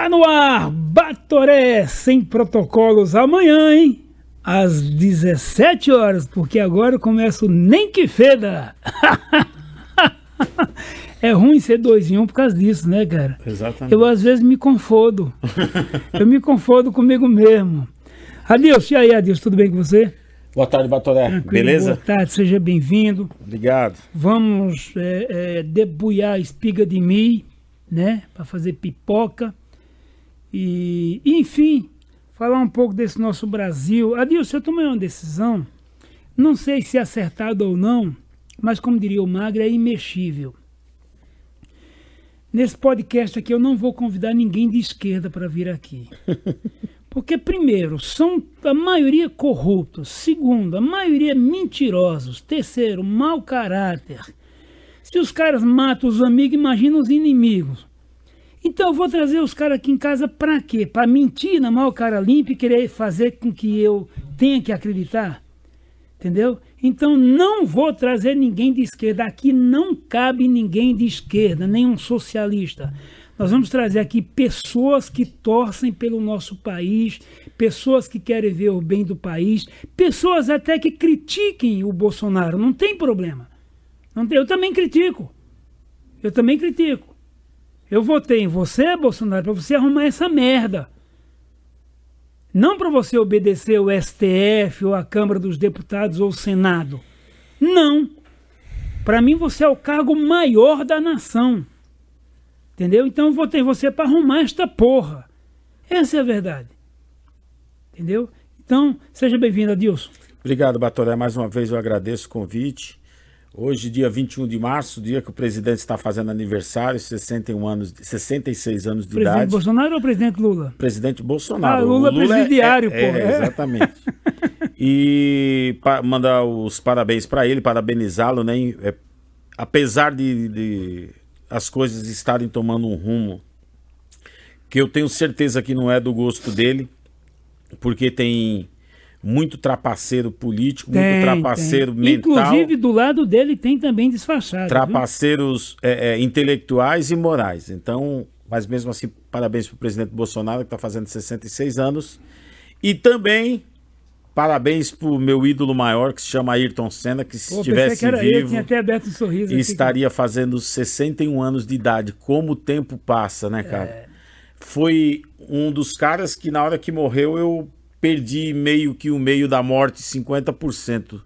Tá no ar, Batoré sem protocolos amanhã, hein? Às 17 horas, porque agora eu começo nem que feda. é ruim ser dois em um por causa disso, né, cara? Exatamente. Eu às vezes me confodo. eu me confodo comigo mesmo. Adilson, e aí, Adilson, tudo bem com você? Boa tarde, Batoré. Tranquilo, Beleza? Boa tarde, seja bem-vindo. Obrigado. Vamos é, é, debulhar a espiga de milho, né? Para fazer pipoca. E, enfim, falar um pouco desse nosso Brasil. Adilson, eu tomei uma decisão, não sei se acertada ou não, mas como diria o Magre, é imexível. Nesse podcast aqui eu não vou convidar ninguém de esquerda para vir aqui. Porque, primeiro, são a maioria corruptos. Segundo, a maioria mentirosos. Terceiro, mau caráter. Se os caras matam os amigos, imagina os inimigos. Então eu vou trazer os caras aqui em casa para quê? Para mentir na maior cara limpa e querer fazer com que eu tenha que acreditar? Entendeu? Então não vou trazer ninguém de esquerda. Aqui não cabe ninguém de esquerda, nenhum socialista. Nós vamos trazer aqui pessoas que torcem pelo nosso país, pessoas que querem ver o bem do país, pessoas até que critiquem o Bolsonaro. Não tem problema. Não tem, eu também critico. Eu também critico. Eu votei em você, Bolsonaro, para você arrumar essa merda. Não para você obedecer o STF ou a Câmara dos Deputados ou o Senado. Não. Para mim você é o cargo maior da nação. Entendeu? Então eu votei em você para arrumar esta porra. Essa é a verdade. Entendeu? Então, seja bem-vindo, Adilson. Obrigado, Batoré. Mais uma vez eu agradeço o convite. Hoje, dia 21 de março, dia que o presidente está fazendo aniversário, 61 anos, 66 anos de presidente idade. Bolsonaro ou presidente Lula? Presidente Bolsonaro. Ah, Lula, O presidiário, é, pô. é, exatamente. e pa- mandar os parabéns para ele, parabenizá-lo, né? É, apesar de, de as coisas estarem tomando um rumo que eu tenho certeza que não é do gosto dele, porque tem muito trapaceiro político, muito Tem, trapaceiro tem. mental. Inclusive, do lado dele tem também disfarçado. trapaceiros é, é, intelectuais e morais. Então, mas mesmo assim, parabéns para o presidente Bolsonaro, que está fazendo 66 anos. E também parabéns para o meu ídolo maior, que se chama Ayrton Senna, que se Pô, estivesse que vivo tinha até aberto um sorriso. aqui. estaria fazendo 61 anos de idade. Como o tempo passa, né, cara? É. Foi um dos caras que na hora que morreu eu perdi meio que o meio da morte, 50%.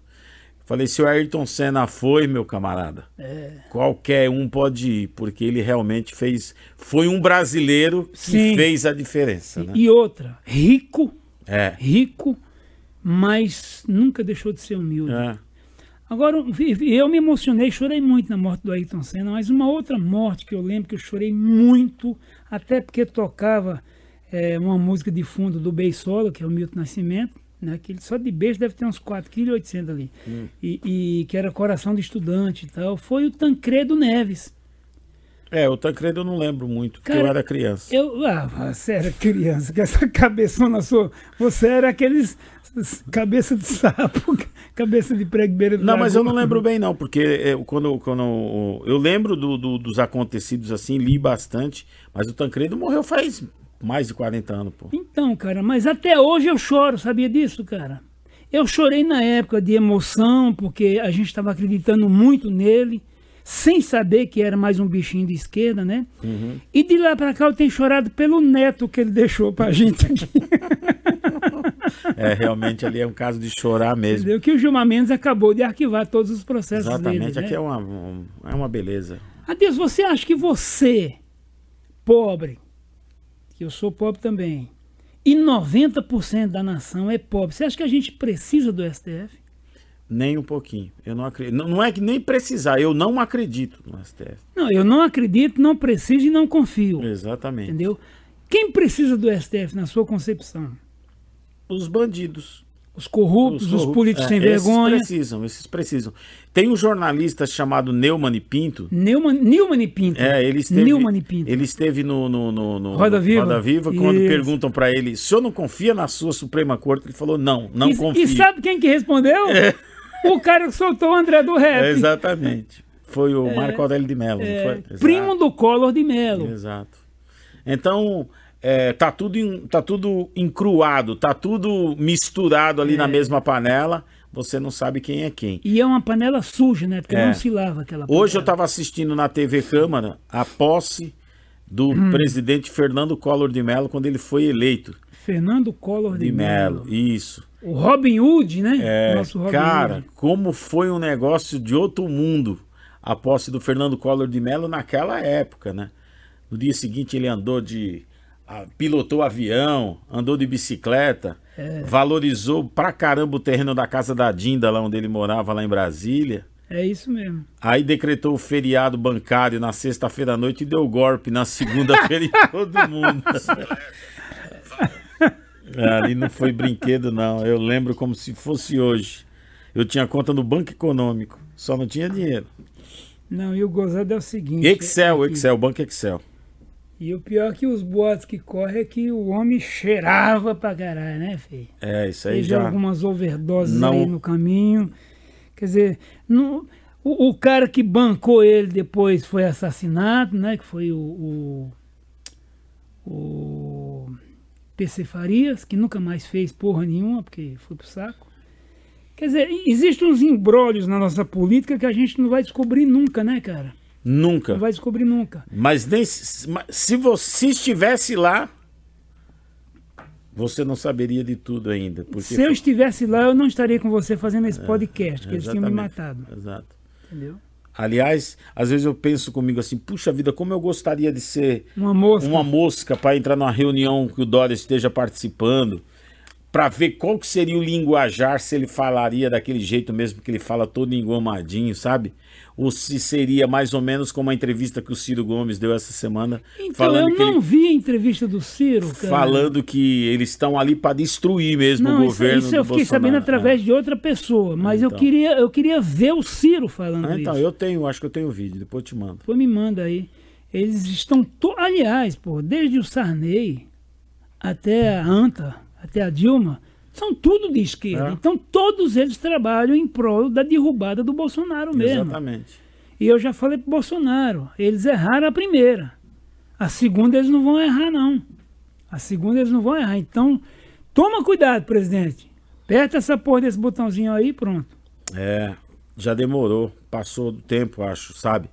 Falei, se o Ayrton Senna foi, meu camarada, É. qualquer um pode ir, porque ele realmente fez. Foi um brasileiro que Sim. fez a diferença, né? E outra, rico, É. rico, mas nunca deixou de ser humilde. é. Agora, eu me emocionei, chorei muito na morte do Ayrton Senna, mas uma outra morte que eu lembro que eu chorei muito, até porque tocava é, uma música de fundo do Beisola, que é o Milton Nascimento, né, que ele só de beijo deve ter uns 4,8 kg ali, e, e que era Coração de Estudante e tal, foi o Tancredo Neves. É, o Tancredo eu não lembro muito, porque Cara, eu era criança. Eu, ah, você era criança, com essa cabeçona sua, você era aqueles cabeça de sapo, cabeça de prego beira Não, mas eu não lembro bem, não, porque é, quando, quando eu lembro do- do- dos acontecidos assim, li bastante, mas o Tancredo morreu faz mais de 40 anos, pô. Então, cara, mas até hoje eu choro, sabia disso, cara? Eu chorei na época de emoção, porque a gente estava acreditando muito nele, sem saber que era mais um bichinho de esquerda, né? Uhum. E de lá pra cá eu tenho chorado pelo neto que ele deixou pra gente aqui. É, realmente ali é um caso de chorar mesmo. Entendeu? Que o Gilmar Mendes acabou de arquivar todos os processos Exatamente, dele. aqui né? é uma, um- é uma beleza. Adeus, você acha que você, pobre, que eu sou pobre também, e 90% da nação é pobre, você acha que a gente precisa do STF? Nem um pouquinho. Eu não acredito. Não, não é que nem precisar, eu não acredito no STF. Não, eu não acredito, não preciso e não confio. Exatamente. Entendeu? Quem precisa do STF na sua concepção? Os bandidos. Os corruptos, os, corruptos. políticos É, sem vergonha. Esses precisam, esses precisam. Tem um jornalista chamado Neumann e Pinto. Neumann, Neumann e Pinto. É, ele esteve, Neumann Pinto. ele esteve no, no, no, no Roda Viva? Roda Viva, quando Isso. perguntam pra ele, o senhor não confia na sua Suprema Corte? Ele falou, não, não e, confio. e sabe quem que respondeu? O cara que soltou o André do É, Rap. exatamente. Foi o Marco Aurélio de Mello, É, não foi? Exato. primo do Collor de Mello. Exato. Então, é, tá, tudo em- tá tudo encruado, tá tudo misturado ali É. na mesma panela, você não sabe quem é quem. E é uma panela suja, né? Porque É. não se lava aquela panela. Hoje eu estava assistindo na TV Câmara a posse do Hum. presidente Fernando Collor de Mello quando ele foi eleito. Fernando Collor de, De Mello, Mello. isso. O Robin Hood, né? É, Nosso Robin cara, Hood. como foi um negócio de outro mundo a posse do Fernando Collor de Mello naquela época, né? No dia seguinte ele andou de. Pilotou avião, andou de bicicleta, É. valorizou pra caramba o terreno da casa da Dinda, lá onde ele morava, lá em Brasília. É isso mesmo. Aí decretou o feriado bancário na sexta-feira à noite e deu golpe na segunda-feira em todo mundo. É, Ali não foi brinquedo, não. Eu lembro como se fosse hoje. Eu tinha conta no Banco Econômico, só não tinha dinheiro. Não, e o gozado é o seguinte. Excel, é que- Excel, Banco Excel. E o pior que os boatos que correm é que o homem cheirava pra caralho, né, filho? É, isso aí Teve já. algumas overdoses Não- aí no caminho. Quer dizer, não- o, o cara que bancou ele depois foi assassinado, né? Que foi o, o, o PC Farias, que nunca mais fez porra nenhuma, porque foi pro saco. Quer dizer, existem uns embrólios na nossa política que a gente não vai descobrir nunca, né, cara? Nunca. Não vai descobrir nunca. Mas nem se, você estivesse lá, você não saberia de tudo ainda. Porque Se eu estivesse lá, eu não estaria com você fazendo esse podcast, que eles tinham me matado. Exato. Entendeu? Aliás, às vezes eu penso comigo assim, puxa vida, como eu gostaria de ser Uma mosca. uma mosca para entrar numa reunião que o Dória esteja participando, para ver qual que seria o linguajar, se ele falaria daquele jeito mesmo que ele fala todo engomadinho, sabe? Ou se seria mais ou menos como a entrevista que o Ciro Gomes deu essa semana, Então, falando eu que não ele- vi a entrevista do Ciro, cara. falando que eles estão ali para destruir mesmo Não, o isso, governo. isso eu do fiquei sabendo Bolsonaro. através de outra pessoa, mas eu, Então. queria, eu queria ver o Ciro falando Ah, então, isso. eu tenho, acho que eu tenho o vídeo, depois eu te mando. Pô, me manda aí. Eles estão. To... Aliás, pô, desde o Sarney até a Anta, até a Dilma, são tudo de esquerda. É. Então todos eles trabalham em prol da derrubada do Bolsonaro mesmo. Exatamente. E eu já falei pro Bolsonaro, eles erraram a primeira. A segunda eles não vão errar, não. A segunda eles não vão errar. Então, toma cuidado, presidente. Aperta essa porra desse botãozinho aí e pronto. É, já demorou, passou do tempo, acho, sabe?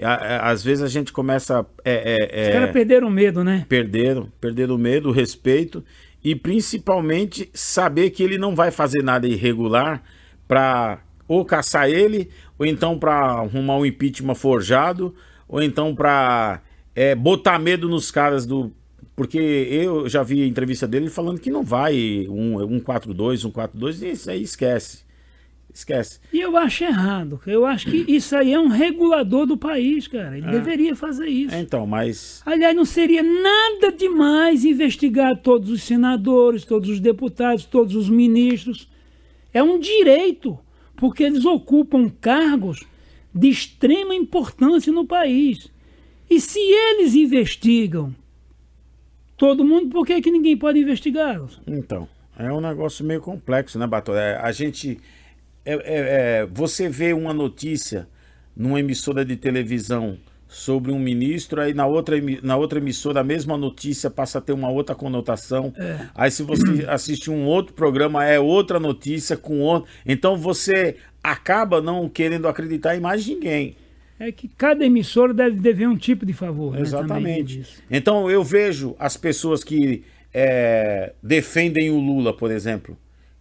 A- a- Às vezes a gente começa é, é, Os é, caras perderam medo, né? perderam, perderam o medo, o respeito e principalmente saber que ele não vai fazer nada irregular para ou caçar ele, ou então para arrumar um impeachment forjado, ou então para botar medo nos caras do. Porque eu já vi a entrevista dele falando que não vai um, um 4-2, um 4-2, e isso aí esquece. Esquece. E eu acho errado. Eu acho que isso aí é um regulador do país, cara. Ele deveria fazer isso. É, então, mas. Aliás, não seria nada demais investigar todos os senadores, todos os deputados, todos os ministros. É um direito, porque eles ocupam cargos de extrema importância no país. E se eles investigam todo mundo, por que, que ninguém pode investigá-los? Então, é um negócio meio complexo, né, Bato? É, a gente. É- é- é, você vê uma notícia numa emissora de televisão sobre um ministro, aí na outra, na outra emissora a mesma notícia passa a ter uma outra conotação. Aí se você assiste um outro programa, é outra notícia com outro. Então você acaba não querendo acreditar em mais ninguém. É que cada emissora deve dever um tipo de favor. né, Exatamente. disso. Então eu vejo as pessoas que é, defendem o Lula, por exemplo.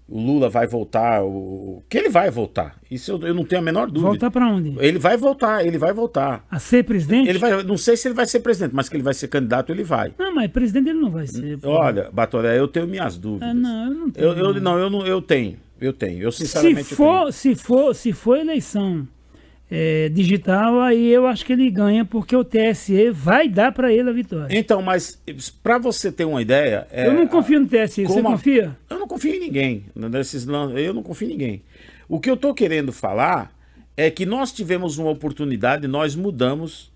O Lula vai voltar, o... que ele vai voltar. Isso eu, eu não tenho a menor dúvida. Voltar para onde? Ele vai voltar, ele vai voltar. A ser presidente? Ele vai, não sei se ele vai ser presidente, mas que ele vai ser candidato, ele vai. Não, mas presidente ele não vai ser. pô. Olha, Batoré, eu tenho minhas dúvidas. Ah, não, eu não tenho. eu, eu, não, eu não, eu tenho, eu tenho. Eu se sinceramente eu for, se for, se for eleição é, digital, aí eu acho que ele ganha, porque o TSE vai dar para ele a vitória. Então, mas para você ter uma ideia, é, eu não confio no TSE, você a- confia? Eu não confio em ninguém. Nesses, lan- eu não confio em ninguém. O que eu tô querendo falar é que nós tivemos uma oportunidade, nós mudamos,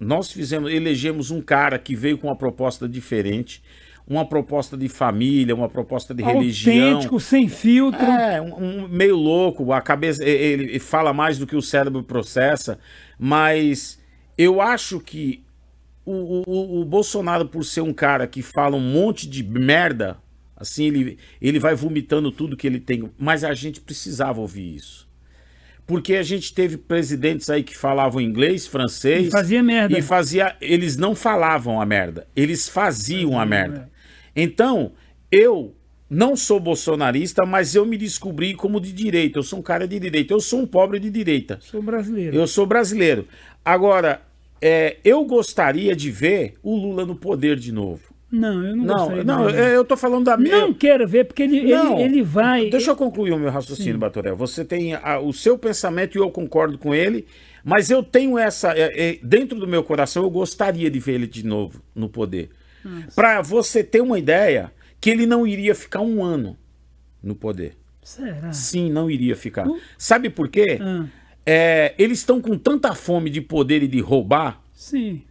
nós fizemos, elegemos um cara que veio com uma proposta diferente, uma proposta de família, uma proposta de religião. Autêntico, sem filtro. É, um, um meio louco, a cabeça, ele, ele fala mais do que o cérebro processa, mas eu acho que o, o, o Bolsonaro, por ser um cara que fala um monte de merda, assim, ele, ele vai vomitando tudo que ele tem. Mas a gente precisava ouvir isso. Porque a gente teve presidentes aí que falavam inglês, francês. E fazia merda. E fazia. Eles não falavam a merda. Eles faziam a merda. Então, eu não sou bolsonarista, mas eu me descobri como de direita. Eu sou um cara de direita. Eu sou um pobre de direita. Sou brasileiro. Eu sou brasileiro. Agora, é, eu gostaria de ver o Lula no poder de novo. Não, eu não Não, gostaria não, eu, eu tô falando da Não eu- quero ver, porque ele, Não. ele, ele vai. Deixa eu concluir o meu raciocínio, Batoré. Você tem a- o seu pensamento e eu concordo com ele, mas eu tenho essa. é, é, dentro do meu coração, eu gostaria de ver ele de novo no poder. Para você ter uma ideia que ele não iria ficar um ano no poder. Será? Sim, não iria ficar. Sabe por quê? Ah, É, eles estão com tanta fome de poder e de roubar sim.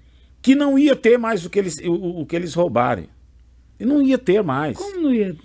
que não ia ter mais o que eles, o, o que eles roubarem. E não ia ter mais. Como não ia?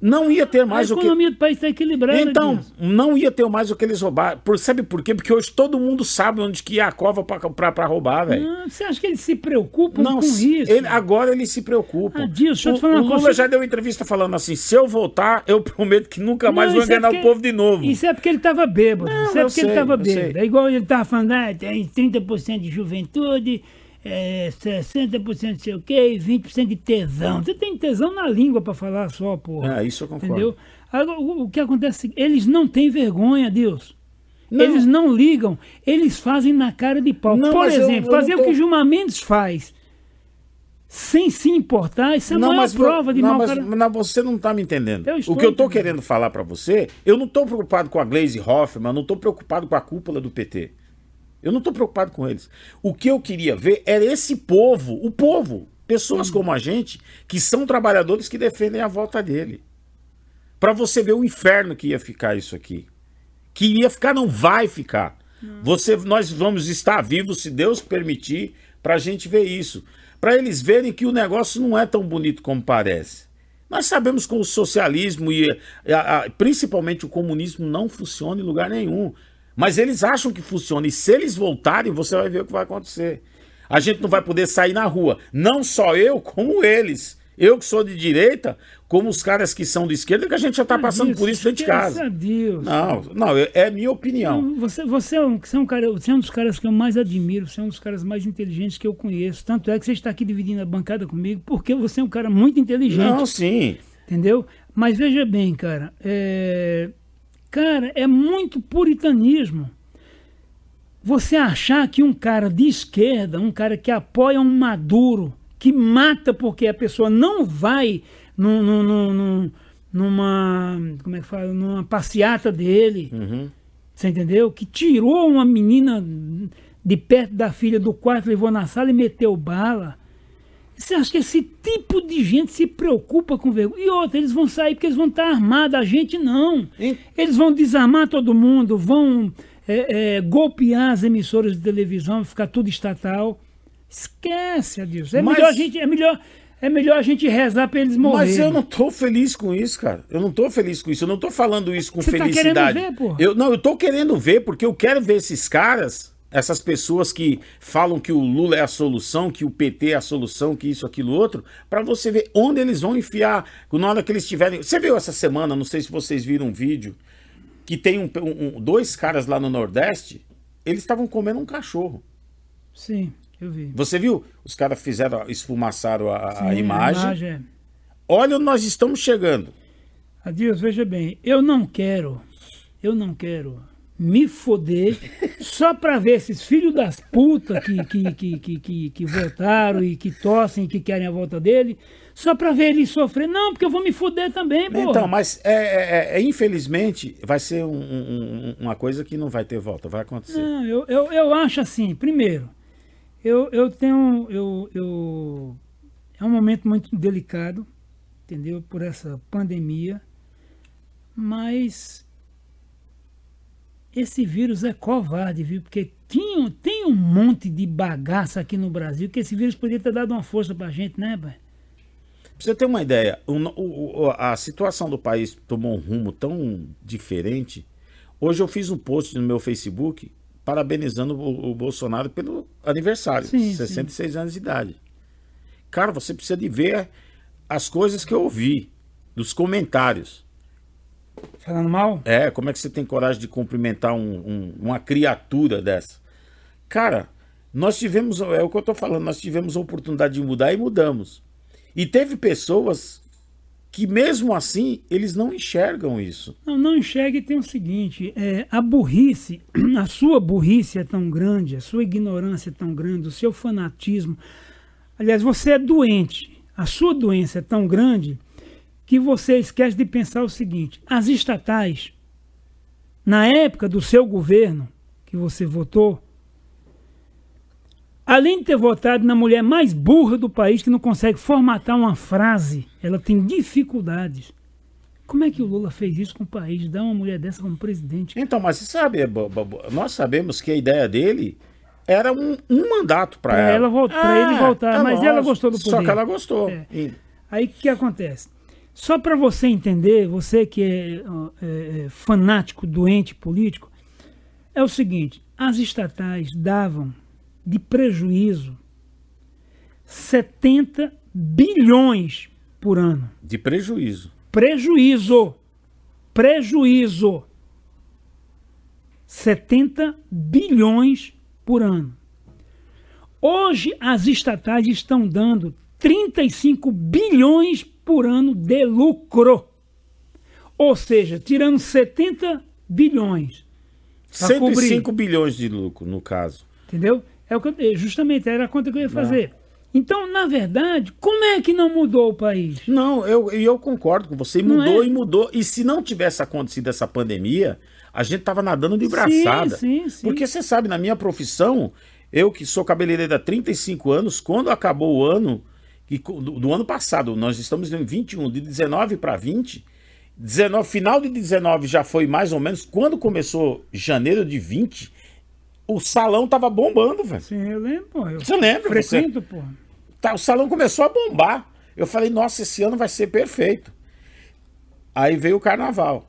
Não ia ter A mais o que. economia do país está equilibrada. Então, Deus. não ia ter mais o que eles roubaram. Por, sabe por quê? Porque hoje todo mundo sabe onde que é a cova pra roubar, velho. Ah, você acha que eles se preocupam Não, com isso? ele- agora ele se preocupa. Ah, o, o Lula coisa. já deu entrevista falando assim: se eu voltar, eu prometo que nunca mais Não, vou é enganar porque- o povo de novo. Isso é porque ele estava bêbado. Não, isso é porque ele sei, estava eu sei. bêbado. É igual ele estava falando, ah, tem 30% de juventude, é, 60% de sei o quê, e 20% de tesão. Você tem tesão na língua para falar só, porra. É, isso eu concordo. Entendeu? Agora, o, o que acontece é eles não têm vergonha, Deus. Não. Eles não ligam, eles fazem na cara de pau. Não, Por mas eu- exemplo, eu não fazer tô- o que Gilmar Mendes faz, sem se importar, isso é a maior vo- prova de não, mau mas, cara. não, você não está me entendendo. Eu o que eu estou querendo falar para você, eu não estou preocupado com a Glaze Hoffman, eu não estou preocupado com a cúpula do PT. Eu não estou preocupado com eles. O que eu queria ver era esse povo, o povo, pessoas como a gente, que são trabalhadores que defendem a volta dele. Para você ver o inferno que ia ficar isso aqui. Que ia ficar, não vai ficar. Você, nós vamos estar vivos, se Deus permitir, para a gente ver isso. Para eles verem que o negócio não é tão bonito como parece. Nós sabemos que o socialismo e a- a- principalmente o comunismo não funciona em lugar nenhum. Mas eles acham que funciona. E se eles voltarem, você vai ver o que vai acontecer. A gente não vai poder sair na rua. Não só eu, como eles. Eu que sou de direita, como os caras que são de esquerda, que a gente já está passando por isso dentro de Graças casa. a Deus. Não, não, é é minha opinião. Você, você, é um, você, é um cara, você é um dos caras que eu mais admiro, você é um dos caras mais inteligentes que eu conheço. Tanto é que você está aqui dividindo a bancada comigo, porque você é um cara muito inteligente. Não, sim. Entendeu? Mas veja bem, cara. é, Cara, é muito puritanismo. Você achar que um cara de esquerda, um cara que apoia um Maduro, que mata porque a pessoa não vai num, num- num- num- numa. Como é que fala? Numa passeata dele. Uhum. Você entendeu? Que tirou uma menina de perto da filha do quarto, levou na sala e meteu bala. Você acha que esse tipo de gente se preocupa com vergonha? E outra, eles vão sair porque eles vão estar armados, a gente não. Hein? Eles vão desarmar todo mundo, vão é, é, golpear as emissoras de televisão, ficar tudo estatal. Esquece, Adilson. É, Mas- melhor a gente, é, melhor, é melhor a gente rezar para eles morrerem. Mas eu não tô feliz com isso, cara. Eu não tô feliz com isso. Eu não tô falando isso com Você tá felicidade. querendo ver, porra? eu não, eu tô querendo ver porque eu quero ver esses caras, essas pessoas que falam que o Lula é a solução, que o PT é a solução, que isso, aquilo, outro, pra você ver onde eles vão enfiar. Na hora que eles tiverem. Você viu essa semana? Não sei se vocês viram um vídeo que tem um- um- dois caras lá no Nordeste. Eles estavam comendo um cachorro. Sim, eu vi. Você viu? Os caras fizeram, esfumaçaram a, a Sim, imagem. é. Olha onde nós estamos chegando. Adeus, veja bem, eu não quero, eu não quero me foder só pra ver esses filhos das putas que, que, que, que, que, que votaram e que tossem e que querem a volta dele, só pra ver ele sofrer. Não, porque eu vou me foder também, pô. Então, mas é, é- é- infelizmente vai ser um- um- uma coisa que não vai ter volta, vai acontecer. Não, eu, eu, eu acho assim, primeiro, eu, eu tenho. Eu, eu, é um momento muito delicado, entendeu? Por essa pandemia. Mas esse vírus é covarde, viu? Porque tinha, tem um monte de bagaça aqui no Brasil que esse vírus poderia ter dado uma força pra gente, né, pai? Pra você ter uma ideia, o o- a situação do país tomou um rumo tão diferente. Hoje eu fiz um post no meu Facebook parabenizando o, o Bolsonaro pelo aniversário, Sim, 66 anos de idade. Cara, você precisa de ver as coisas que eu ouvi, dos comentários. Falando mal? É, como é que você tem coragem de cumprimentar um- um- uma criatura dessa? Cara, nós tivemos, é o que eu tô falando, nós tivemos a oportunidade de mudar e mudamos. E teve pessoas que mesmo assim, eles não enxergam isso. Não, não enxerga e tem o seguinte: é, a burrice, a sua burrice é tão grande, a sua ignorância é tão grande, o seu fanatismo. Aliás, você é doente. A sua doença é tão grande que você esquece de pensar o seguinte: as estatais, na época do seu governo, que você votou, além de ter votado na mulher mais burra do país, que não consegue formatar uma frase, ela tem dificuldades. Como é que o Lula fez isso com o país? Dar uma mulher dessa como presidente? Então, mas você sabe, nós sabemos que a ideia dele era um, um mandato para ela. ela ele voltar, mas ela gostou do Só poder. que ela gostou. É. E- Aí o que acontece? Só para você entender, você que é, é, é, fanático, doente político, é o seguinte: as estatais davam de prejuízo 70 bilhões por ano. de prejuízo. Prejuízo. Prejuízo. 70 bilhões por ano. Hoje as estatais estão dando 35 bilhões por ano de lucro. Ou seja, tirando 70 bilhões. Pra 105 bilhões de lucro, no caso. Entendeu? É o que eu, justamente era a conta que eu ia fazer. Então, na verdade, como é que não mudou o país? Não, eu, eu concordo com você. Não Mudou é? e mudou. E se não tivesse acontecido essa pandemia, a gente tava nadando de braçada. Sim, sim, sim. Porque você sabe, na minha profissão, eu que sou cabeleireiro há 35 anos, quando acabou o ano, que, do, do ano passado, nós estamos em 21, de 19 para 20, 19, final de 19 já foi mais ou menos, quando começou janeiro de 20, o salão tava bombando, velho. Sim, eu lembro, pô. Eu Você lembra? Você- frequento, pô. Tá, o salão começou a bombar. Eu falei, nossa, esse ano vai ser perfeito. Aí veio o carnaval.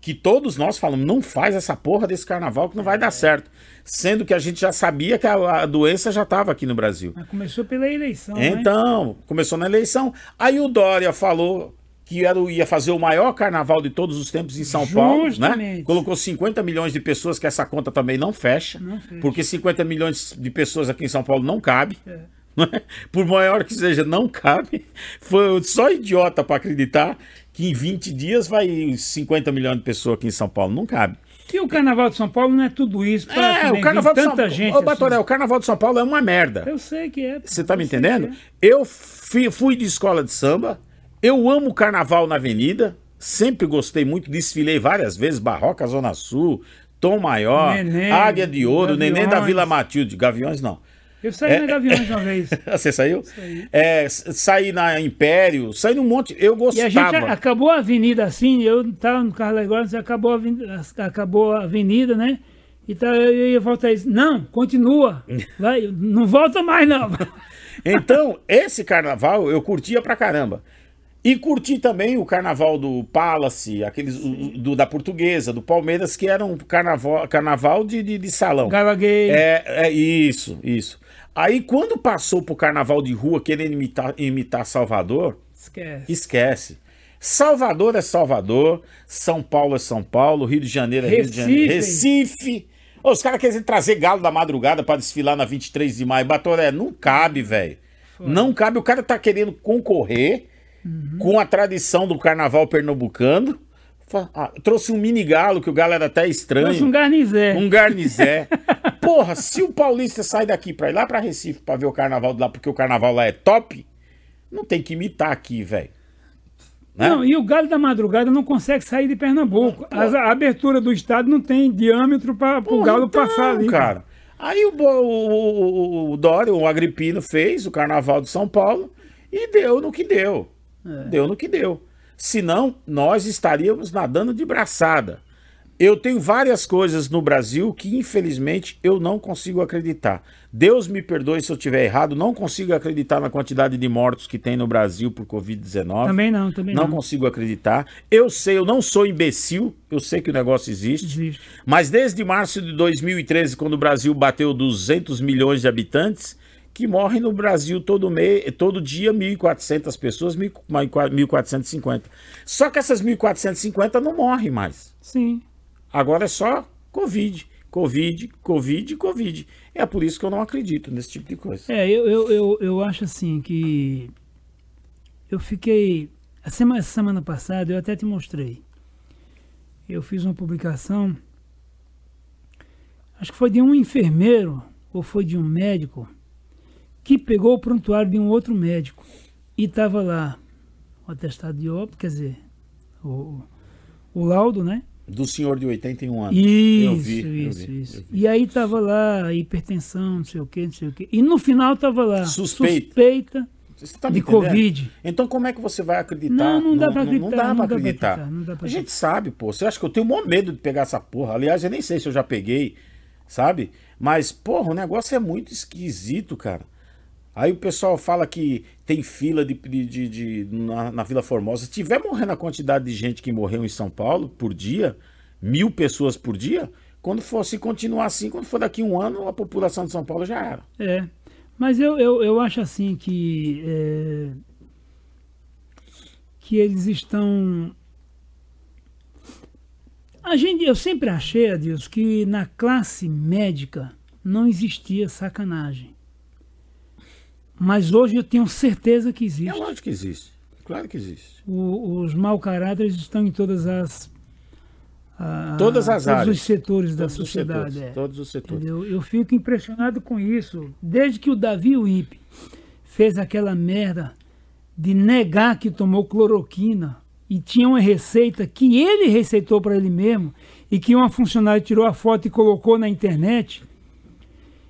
Que todos nós falamos, não faz essa porra desse carnaval que não vai dar certo. Sendo que a gente já sabia que a, a doença já estava aqui no Brasil. Mas começou pela eleição, né? Então, começou na eleição. Aí o Dória falou que era, ia fazer o maior carnaval de todos os tempos em São Paulo, né? Justamente. Colocou 50 milhões de pessoas, que essa conta também não fecha. Não fecha. Porque 50 milhões de pessoas aqui em São Paulo não cabe. É. né? Por maior que seja, não cabe. Foi só idiota para acreditar que em 20 dias vai 50 milhões de pessoas aqui em São Paulo. Não cabe. E o Carnaval de São Paulo não é tudo isso. É, o Carnaval de São tanta Paulo. gente. Ô, assim. Batoré, o Carnaval de São Paulo é uma merda. Eu sei que é. Você tá me entendendo? que Eu fui, fui de escola de samba, eu amo carnaval na avenida, sempre gostei muito, desfilei várias vezes, Barroca, Zona Sul, Tom Maior, Neném, Águia de Ouro, Neném da Gaviões. Vila Matilde, Gaviões não. É. Eu saí na Gaviões uma vez. Você saiu? Saí. É, saí na Império, saí num monte, eu E gostava. a gente acabou a avenida assim, eu tava no carro agora, acabou a avenida, acabou a avenida, né? E tá, eu ia voltar isso. Não, continua. Vai, não volta mais, não. Então, esse carnaval eu curtia pra caramba. E curti também o carnaval do Palace, aqueles do, da Portuguesa, do Palmeiras, que era um carnaval, carnaval de, de, de salão. Gala gay. É, é isso, isso. Aí quando passou pro carnaval de rua querendo imitar, imitar Salvador, Esquece. esquece. Salvador é Salvador, São Paulo é São Paulo, Rio de Janeiro é Rio de Janeiro, Recife. Os caras querem trazer galo da madrugada pra desfilar na 23 de maio. Batoré, não cabe, velho. Não cabe. O cara tá querendo concorrer Uhum. com a tradição do carnaval pernambucano. Ah, trouxe um mini galo, que o galo era até estranho. Trouxe um garnizé. Um garnizé. Porra, se o paulista sai daqui pra ir lá pra Recife pra ver o carnaval de lá, porque o carnaval lá é top, não tem que imitar aqui, velho. Né? Não, e o galo da madrugada não consegue sair de Pernambuco. As- a abertura do estado não tem diâmetro para o galo então, passar ali. cara. Aí o, o, o, o Dória, o Agripino, fez o carnaval de São Paulo e deu no que deu. É. Deu no que deu. Senão, nós estaríamos nadando de braçada. Eu tenho várias coisas no Brasil que, infelizmente, eu não consigo acreditar. Deus me perdoe se eu estiver errado, não consigo acreditar na quantidade de mortos que tem no Brasil por Covid-19. Também não, também não. Não consigo acreditar. Eu sei, eu não sou imbecil, eu sei que o negócio existe. Existe. Mas desde março de 2013, quando o Brasil bateu 200 milhões de habitantes, que morrem no Brasil todo, mês, todo dia 1.400 pessoas, 1.450. Só que essas 1.450 não morrem mais. Sim. Agora é só Covid, Covid, Covid, Covid. É por isso que eu não acredito nesse tipo de coisa. É, eu, eu, eu, eu acho assim que eu fiquei. A semana, semana passada eu até te mostrei. Eu fiz uma publicação. Acho que foi de um enfermeiro ou foi de um médico que pegou o prontuário de um outro médico e estava lá o atestado de óbito, quer dizer, o, o laudo, né? Do senhor de 81 anos. Isso, eu vi, isso, eu vi, isso. vi. E aí tava lá hipertensão, não sei o que, não sei o que. E no final tava lá Suspeita. suspeita Você tá de entendendo? Covid. Então como é que você vai acreditar? Não, não dá pra Não, acreditar, não dá pra acreditar. acreditar, A gente sabe, pô. Você acha que eu tenho o maior medo de pegar essa porra? Aliás, eu nem sei se eu já peguei, sabe? Mas, porra, o negócio é muito esquisito, cara. Aí o pessoal fala que tem fila de, de, de- na, na Vila Formosa. Se tiver morrendo a quantidade de gente que morreu em São Paulo por dia, mil pessoas por dia, quando for se continuar assim, quando for daqui um ano, a população de São Paulo já era. É. Mas eu, eu, eu acho assim que. é, que eles estão. A gente, eu sempre achei, Adilson, que na classe médica não existia sacanagem. Mas hoje eu tenho certeza que É existe. lógico que existe. Claro que existe. O- os mau caráteres estão em todas as. a- Todas as todos áreas. os setores da Todos os sociedade. setores, é. todos os setores. Entendeu? Eu fico impressionado com isso. Desde que o Davi Wimp fez aquela merda de negar que tomou cloroquina e tinha uma receita que ele receitou para ele mesmo e que uma funcionária tirou a foto e colocou na internet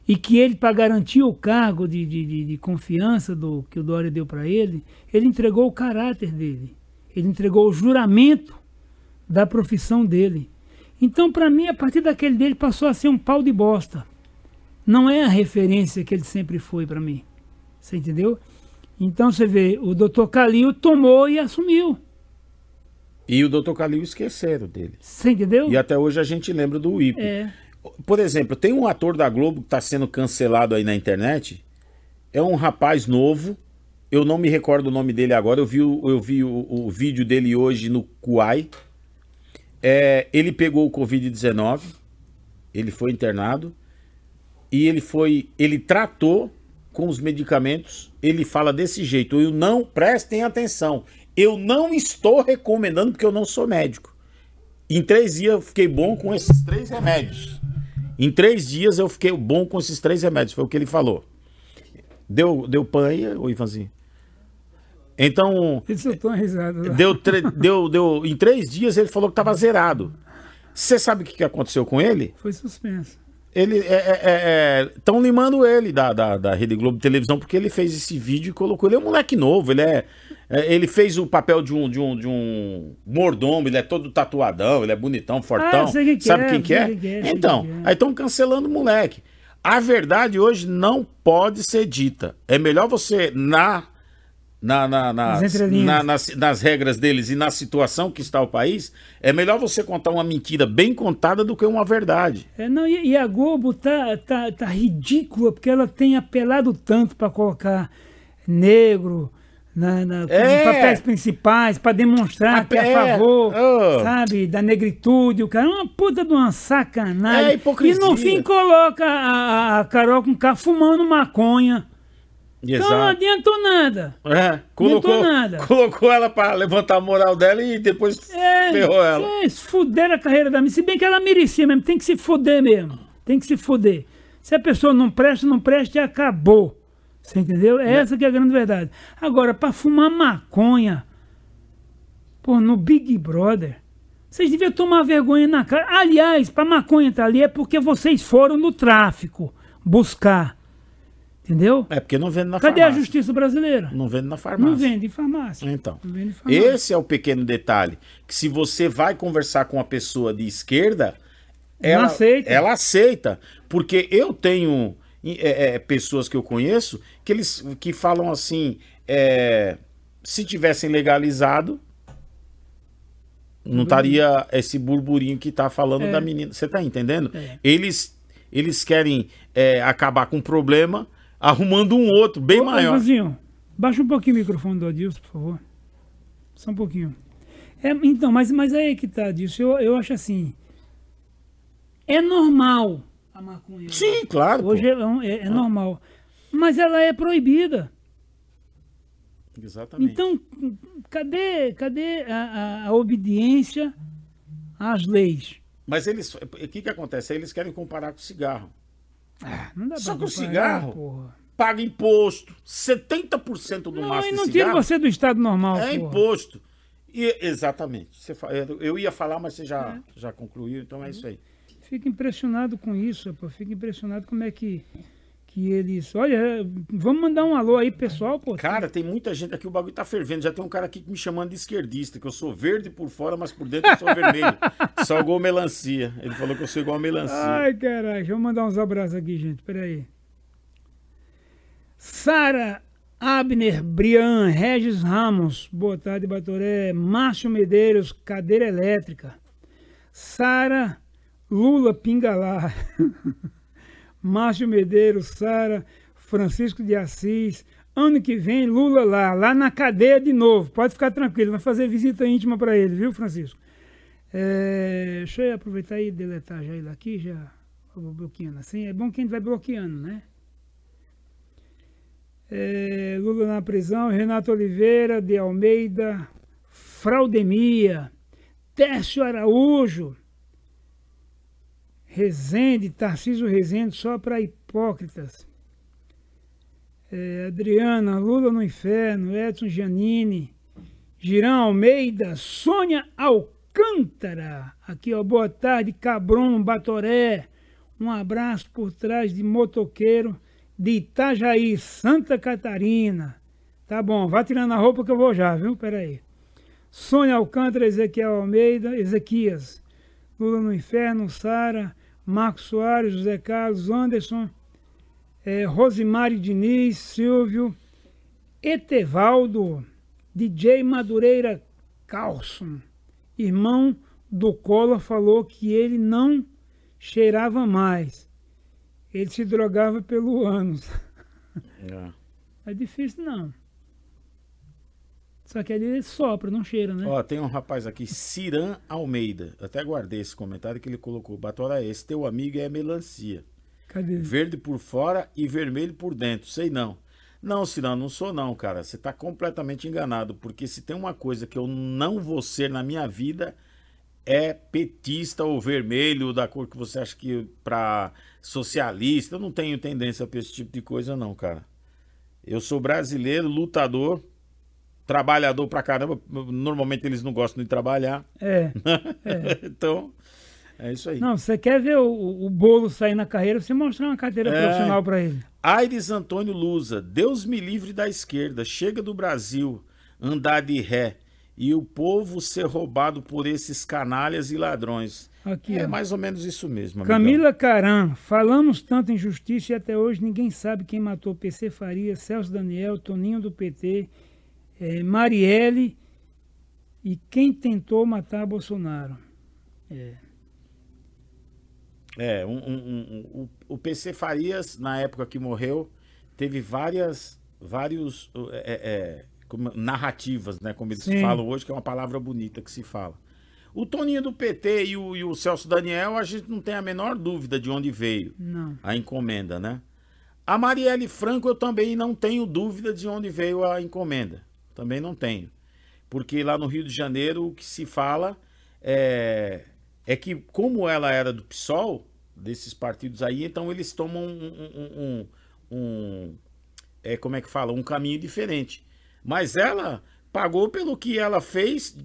e que ele, para garantir o cargo de, de, de- confiança do que o Dória deu para ele, ele entregou o caráter dele. Ele entregou o juramento da profissão dele. Então, para mim, a partir daquele dele passou a ser um pau de bosta. Não é a referência que ele sempre foi para mim. Você entendeu? Então você vê, o doutor Calil tomou e assumiu. E o Dr. Calil esqueceram dele. Você entendeu? E até hoje a gente lembra do Whip. É. Por exemplo, tem um ator da Globo que está sendo cancelado aí na internet. É um rapaz novo. Eu não me recordo o nome dele agora. Eu vi o, eu vi o, o vídeo dele hoje no Kuai. É, ele pegou o Covid-19. Ele foi internado. E ele foi. Ele tratou com os medicamentos. Ele fala desse jeito. Eu não. Prestem atenção. Eu não estou recomendando porque eu não sou médico. Em três dias eu fiquei bom com esses três remédios. Em três dias eu fiquei bom com esses três remédios. Foi o que ele falou. Deu, deu pan aí, ô Ivanzinho? Então, risada. lá. deu, deu, deu, em três dias ele falou que estava zerado. Você sabe o que que aconteceu com ele? Foi suspenso. Ele estão limando ele da, da, da Rede Globo televisão porque ele fez esse vídeo e colocou. Ele é um moleque novo, ele é, é, ele fez o papel de um, de um de um mordomo, ele é todo tatuadão, ele é bonitão, fortão. Ah, quem que Sabe é, quem que é? que é, então, é. aí estão cancelando o moleque. A verdade hoje não pode ser dita. É melhor você na na, na- nas, Nas na- nas, nas regras deles e na situação que está o país, é melhor você contar uma mentira bem contada do que uma verdade. É, não, e, e a Globo tá, tá, tá ridícula porque ela tem apelado tanto para colocar negro na, na, É. nos papéis principais para demonstrar que é É. a favor, Oh. sabe, da negritude. O cara é uma puta de uma sacanagem. É hipocrisia. E no fim coloca a, a- a Carol com K fumando maconha. Então não adiantou nada. É, colocou, nada. colocou ela pra levantar a moral dela e depois É, ferrou ela. Vocês fuderam a carreira da minha. Se bem que ela merecia mesmo, tem que se fuder mesmo. Tem que se fuder. Se a pessoa não presta, não presta e acabou. Você entendeu? Né? Essa que é a grande verdade. Agora, pra fumar maconha, pô, no Big Brother, vocês deviam tomar vergonha na cara. Aliás, pra maconha estar ali é porque vocês foram no tráfico buscar. Entendeu? É porque não vende na Cadê a farmácia. justiça brasileira? Não vende na farmácia. Não vende em farmácia. Então, em farmácia. esse é o pequeno detalhe. Que se você vai conversar com uma pessoa de esquerda, ela aceita. Ela aceita. Porque eu tenho é, é, pessoas que eu conheço que eles que falam assim: é, se tivessem legalizado, não estaria esse burburinho que tá falando É. da menina. Você tá entendendo? É. Eles, eles querem é, acabar com o problema arrumando um outro bem Ô, maior. Ivanzinho, baixa um pouquinho o microfone do Adilson, por favor. Só um pouquinho. É, então, mas, mas aí que tá, Adilson. Eu, eu acho assim. É normal a maconha. Sim, claro. pô. Hoje é, um- é- é normal. Mas ela é proibida. Exatamente. Então, cadê, cadê a, a- a obediência às leis? Mas eles. O que, que acontece? Eles querem comparar com cigarro. Ah, não dá Só que o cigarro- porra. Paga imposto. 70% do Não, e de não tira você do estado normal. é porra. imposto. E, exatamente. Você eu- ia falar, mas você É. já, já concluiu, então é isso aí. Fico impressionado com isso, pô. Fico impressionado como é que, que eles. Olha, vamos mandar um alô aí, pessoal, pô. Cara, tem muita gente aqui, o bagulho tá fervendo. Já tem um cara aqui me chamando de esquerdista, que eu sou verde por fora, mas por dentro eu sou vermelho. Só igual melancia. Ele falou que eu sou igual melancia. Ai, caralho. Deixa eu mandar uns abraços aqui, gente. Peraí. Sara Abner, Brian, Regis Ramos, boa tarde, Batoré. Márcio Medeiros, cadeira elétrica. Sara Lula Pingalá. Márcio Medeiros, Sara, Francisco de Assis. Ano que vem, Lula lá, lá na cadeia de novo. Pode ficar tranquilo, vai fazer visita íntima para ele, viu, Francisco? É, deixa eu aproveitar e deletar já ele aqui, já vou bloqueando assim. É bom que a gente vai bloqueando, né? É, Lula na prisão, Renato Oliveira, de Almeida, Fraudemia, Tércio Araújo, Rezende, Tarcísio Rezende, só para hipócritas. É, Adriana, Lula no inferno, Edson Giannini, Girão Almeida, Sônia Alcântara. Aqui, ó, boa tarde, Cabron, Batoré. Um abraço por trás de motoqueiro de Itajaí, Santa Catarina. Tá bom, vá tirando a roupa que eu vou já, viu? Peraí. Sônia Alcântara, Ezequiel Almeida, Ezequias. Lula no Inferno, Sara, Marcos Soares, José Carlos, Anderson, eh, Rosimari Diniz, Silvio, Etevaldo, DJ Madureira Carlson, irmão do Collor, falou que ele não cheirava mais. Ele se drogava pelo ânus. É. É difícil, não. Só que ele sopra, não cheira, né? Ó, tem um rapaz aqui, Ciran Almeida. Até guardei esse comentário que ele colocou. Batora, esse teu amigo é melancia. Cadê? Verde por fora e vermelho por dentro. Sei não. Não, Ciran, não sou não, cara. Você tá completamente enganado. Porque se tem uma coisa que eu não vou ser na minha vida é petista ou vermelho, da cor que você acha que pra socialista. Eu não tenho tendência pra esse tipo de coisa, não, cara. Eu sou brasileiro, lutador, trabalhador pra caramba. Normalmente eles não gostam de trabalhar. É. então, é isso aí. Não, você quer ver o, o bolo sair na carreira, você mostrar uma carteira É. profissional pra ele. Aires Antônio Lusa, Deus me livre da esquerda, chega do Brasil andar de ré e o povo ser roubado por esses canalhas e ladrões. Aqui, É ó. mais ou menos isso mesmo. amigão. Camila Caram, falamos tanto em justiça e até hoje ninguém sabe quem matou PC Faria, Celso Daniel, Toninho do PT, eh, Marielle e quem tentou matar Bolsonaro. É. É, um, um- um- o, PC Farias, na época que morreu, teve várias vários, é, é, como- narrativas, né? Como eles Sim. falam hoje, que é uma palavra bonita que se fala. O Toninho do PT e o, e o Celso Daniel, a gente não tem a menor dúvida de onde veio Não. a encomenda, né? A Marielle Franco eu também não tenho dúvida de onde veio a encomenda. Também não tenho. Porque lá no Rio de Janeiro o que se fala é, é que como ela era do PSOL, desses partidos aí, então eles tomam um, um- um- um- é, como é que fala? Um caminho diferente. Mas ela pagou pelo que ela fez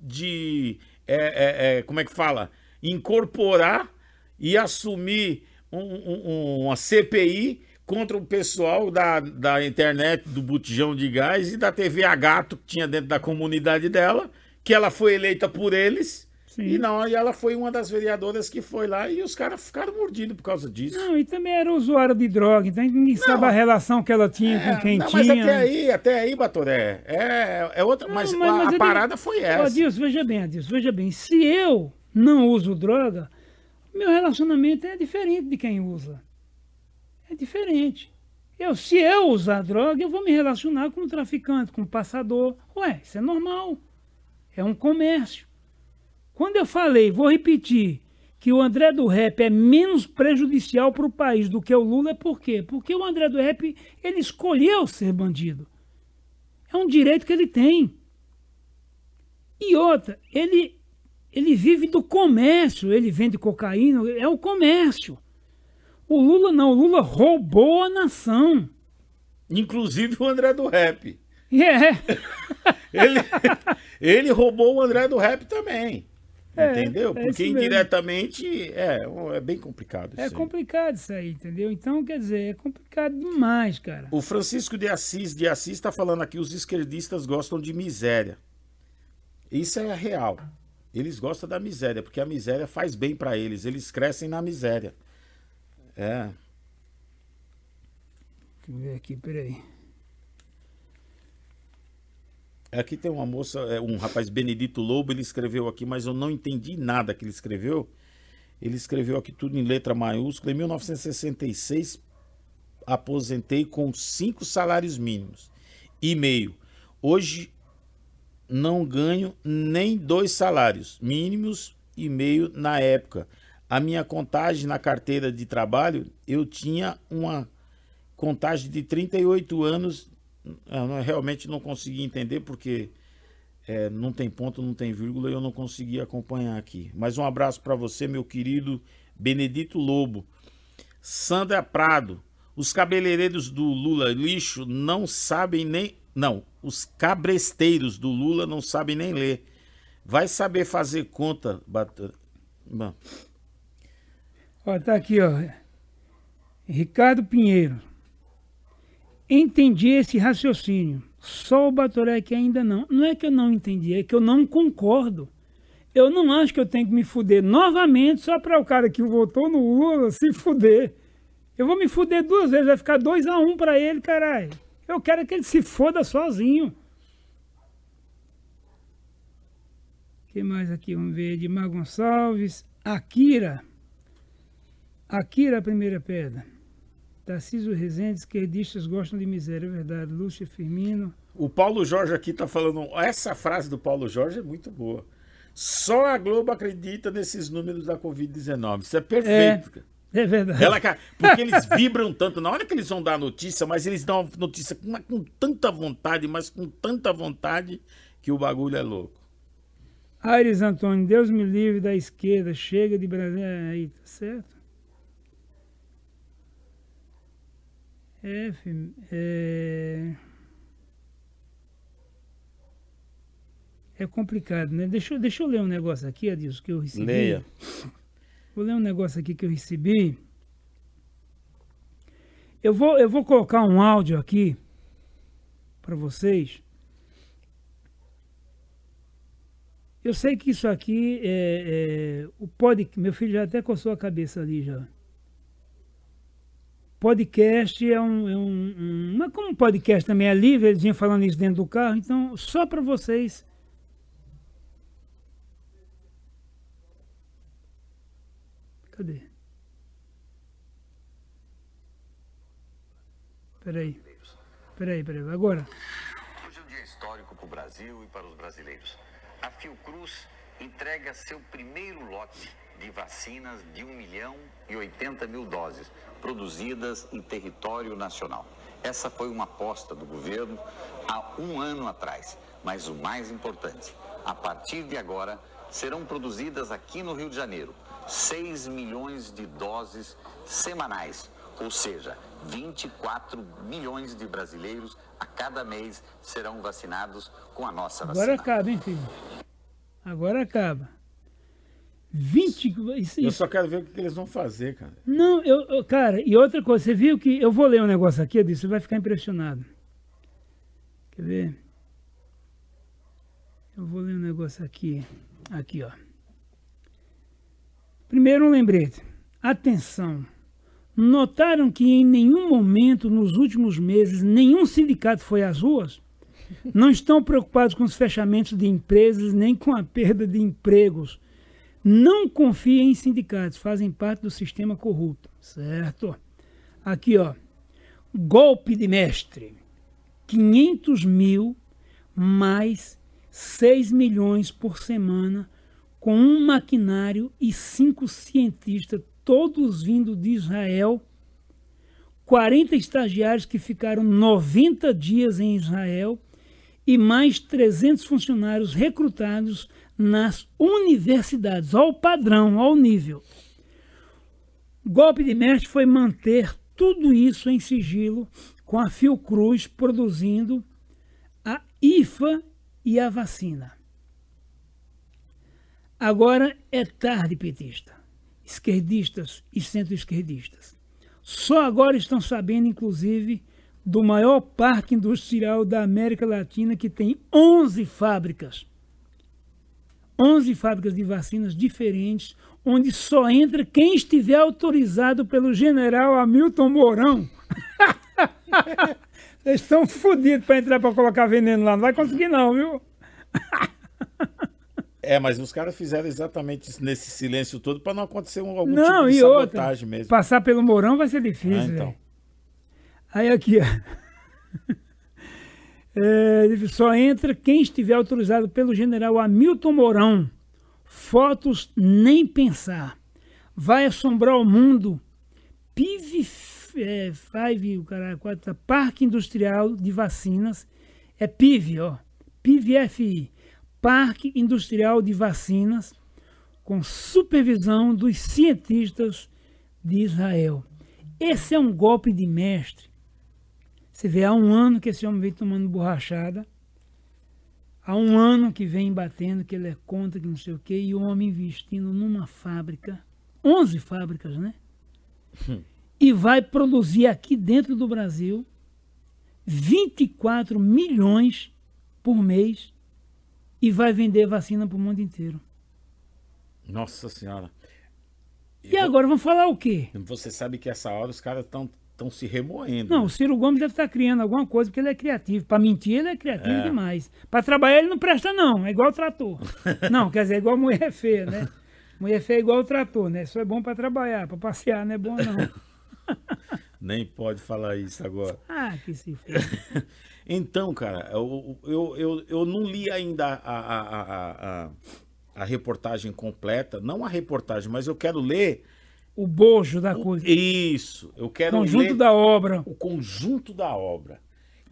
de, é, é, é, como é que fala? Incorporar e assumir um- um- um- uma CPI contra o pessoal da, da internet, do botijão de gás e da TV a gato que tinha dentro da comunidade dela, que ela foi eleita por eles. Sim. E não, e ela foi uma das vereadoras que foi lá e os caras ficaram mordidos por causa disso. Não, e também era usuário de droga, então ninguém não, sabe a relação que ela tinha é, com quem não, tinha. Mas até aí, até aí, Batoré, é, é outra. Não, mas, mas, a, mas a parada foi essa. Adilson, veja bem, Adilson, veja bem. Se eu não uso droga, meu relacionamento é diferente de quem usa. É diferente. Eu, se eu usar droga, eu vou me relacionar com o traficante, com o passador. Ué, isso é normal. É um comércio. Quando eu falei, vou repetir, que o André do Rap é menos prejudicial para o país do que o Lula, é por quê? Porque o André do Rap, ele escolheu ser bandido. É um direito que ele tem. E outra, ele, ele vive do comércio, ele vende cocaína, é o comércio. O Lula não, o Lula roubou a nação. Inclusive o André do Rap. É. ele, ele roubou o André do Rap também. É, entendeu? É Porque indiretamente é, é bem complicado. É complicado isso aí, entendeu? Então, quer dizer, é complicado demais, cara. O Francisco de Assis de Assis está falando aqui: os esquerdistas gostam de miséria. Isso é real. Eles gostam da miséria, porque a miséria faz bem para eles. Eles crescem na miséria. É. Deixa eu ver aqui, peraí. Aqui tem uma moça, é, um rapaz Benedito Lobo, ele escreveu aqui, mas eu não entendi nada que ele escreveu. Ele escreveu aqui tudo em letra maiúscula. Em 1966, aposentei com cinco salários mínimos e meio. Hoje não ganho nem dois salários mínimos e meio na época. A minha contagem na carteira de trabalho, eu tinha uma contagem de 38 anos eu realmente não consegui entender porque é, não tem ponto, não tem vírgula e eu não consegui acompanhar aqui. Mas um abraço para você, meu querido Benedito Lobo. Sandra Prado, os cabeleireiros do Lula lixo não sabem nem. Não, os cabresteiros do Lula não sabem nem ler. Vai saber fazer conta. Bat... Bom. Ó, tá aqui, ó. Ricardo Pinheiro. Entendi esse raciocínio. Só o Batoré que ainda não. Não é que eu não entendi, é que eu não concordo. Eu não acho que eu tenho que me fuder novamente só para o cara que votou no Lula se fuder. Eu vou me fuder duas vezes, vai ficar 2 a 1 um para ele, caralho. Eu quero que ele se foda sozinho. O que mais aqui? Vamos ver. Edmar Gonçalves. Akira. Akira, a primeira pedra. Tarcísio Rezende, esquerdistas gostam de miséria, é verdade. Lúcia Firmino. O Paulo Jorge aqui está falando. Essa frase do Paulo Jorge é muito boa. Só a Globo acredita nesses números da Covid-19. Isso é perfeito. É, é verdade. Ela, porque eles vibram tanto. Na hora que eles vão dar notícia, mas eles dão a notícia com, com tanta vontade, mas com tanta vontade que o bagulho é louco. Aires Antônio, Deus me livre da esquerda, chega de Brasil. É, aí, tá certo? É, é... é complicado, né? Deixa, deixa eu ler um negócio aqui, Adilson, que eu recebi. Leia. Vou ler um negócio aqui que eu recebi. Eu vou, eu vou colocar um áudio aqui para vocês. Eu sei que isso aqui é, é o pode, meu filho já até coçou a cabeça ali já. Podcast é um, é um. Mas como podcast também é livre, eles vinham falando isso dentro do carro, então só para vocês. Cadê? Peraí. Peraí, peraí. Agora. Hoje é um dia histórico para o Brasil e para os brasileiros. A Fiocruz entrega seu primeiro lote de vacinas de 1 milhão e 80 mil doses produzidas em território nacional. Essa foi uma aposta do governo há um ano atrás. Mas o mais importante, a partir de agora, serão produzidas aqui no Rio de Janeiro 6 milhões de doses semanais, ou seja, 24 milhões de brasileiros a cada mês serão vacinados com a nossa vacina. Agora acaba, hein, filho? Agora acaba. 20. Isso, Eu só quero ver o que eles vão fazer, cara. Não, eu, cara, e outra coisa, você viu que. Eu vou ler um negócio aqui, Adilson, você vai ficar impressionado. Quer ver? Eu vou ler um negócio aqui. Aqui, ó. Primeiro um lembrete. Atenção. Notaram que em nenhum momento nos últimos meses nenhum sindicato foi às ruas? Não estão preocupados com os fechamentos de empresas nem com a perda de empregos. Não confiem em sindicatos, fazem parte do sistema corrupto. Certo? Aqui, ó. Golpe de mestre. 500 mil mais 6 milhões por semana com um maquinário e cinco cientistas, todos vindo de Israel. 40 estagiários que ficaram 90 dias em Israel e mais 300 funcionários recrutados nas universidades. Olha o padrão, olha o nível. O golpe de mestre foi manter tudo isso em sigilo, com a Fiocruz produzindo a IFA e a vacina. Agora é tarde, petista. Esquerdistas e centro-esquerdistas. Só agora estão sabendo, inclusive, do maior parque industrial da América Latina, que tem 11 fábricas. 11 fábricas de vacinas diferentes, onde só entra quem estiver autorizado pelo general Hamilton Mourão. Vocês estão fodidos para entrar para colocar veneno lá. Não vai conseguir, não, viu? É, mas os caras fizeram exatamente isso nesse silêncio todo para não acontecer um, algum não, tipo de e outra. sabotagem mesmo. Passar pelo Mourão vai ser difícil. Ah, então. Aí aqui, ó. É, só entra quem estiver autorizado pelo general Hamilton Mourão. Fotos nem pensar. Vai assombrar o mundo. PIV é, Five, o cara, quatro, Parque Industrial de Vacinas. É PIV, ó. PIVFI. Parque Industrial de Vacinas, com supervisão dos cientistas de Israel. Esse é um golpe de mestre. Você vê, há um ano que esse homem vem tomando borrachada. Há um ano que vem batendo, que ele é contra, que não sei o quê, e o homem investindo numa fábrica, 11 fábricas, né? E vai produzir aqui dentro do Brasil 24 milhões por mês e vai vender vacina para o mundo inteiro. Nossa senhora. E agora vamos falar o quê? Você sabe que essa hora os caras estão estão se remoendo. Não, o Ciro Gomes deve estar criando alguma coisa porque ele é criativo. Para mentir, ele é criativo É. demais. Para trabalhar, ele não presta, não. É igual o trator. não, quer dizer, é igual a mulher feia, né? Mulher feia é igual o trator, né? Isso é bom para trabalhar, para passear, não é bom, não. Nem pode falar isso agora. Ah, que se fez. Então, cara, eu, eu, eu, eu não li ainda a, a, a, a, a reportagem completa. Não a reportagem, mas eu quero ler. O bojo da coisa. Isso. Eu quero Conjunto ler da obra. o conjunto da obra.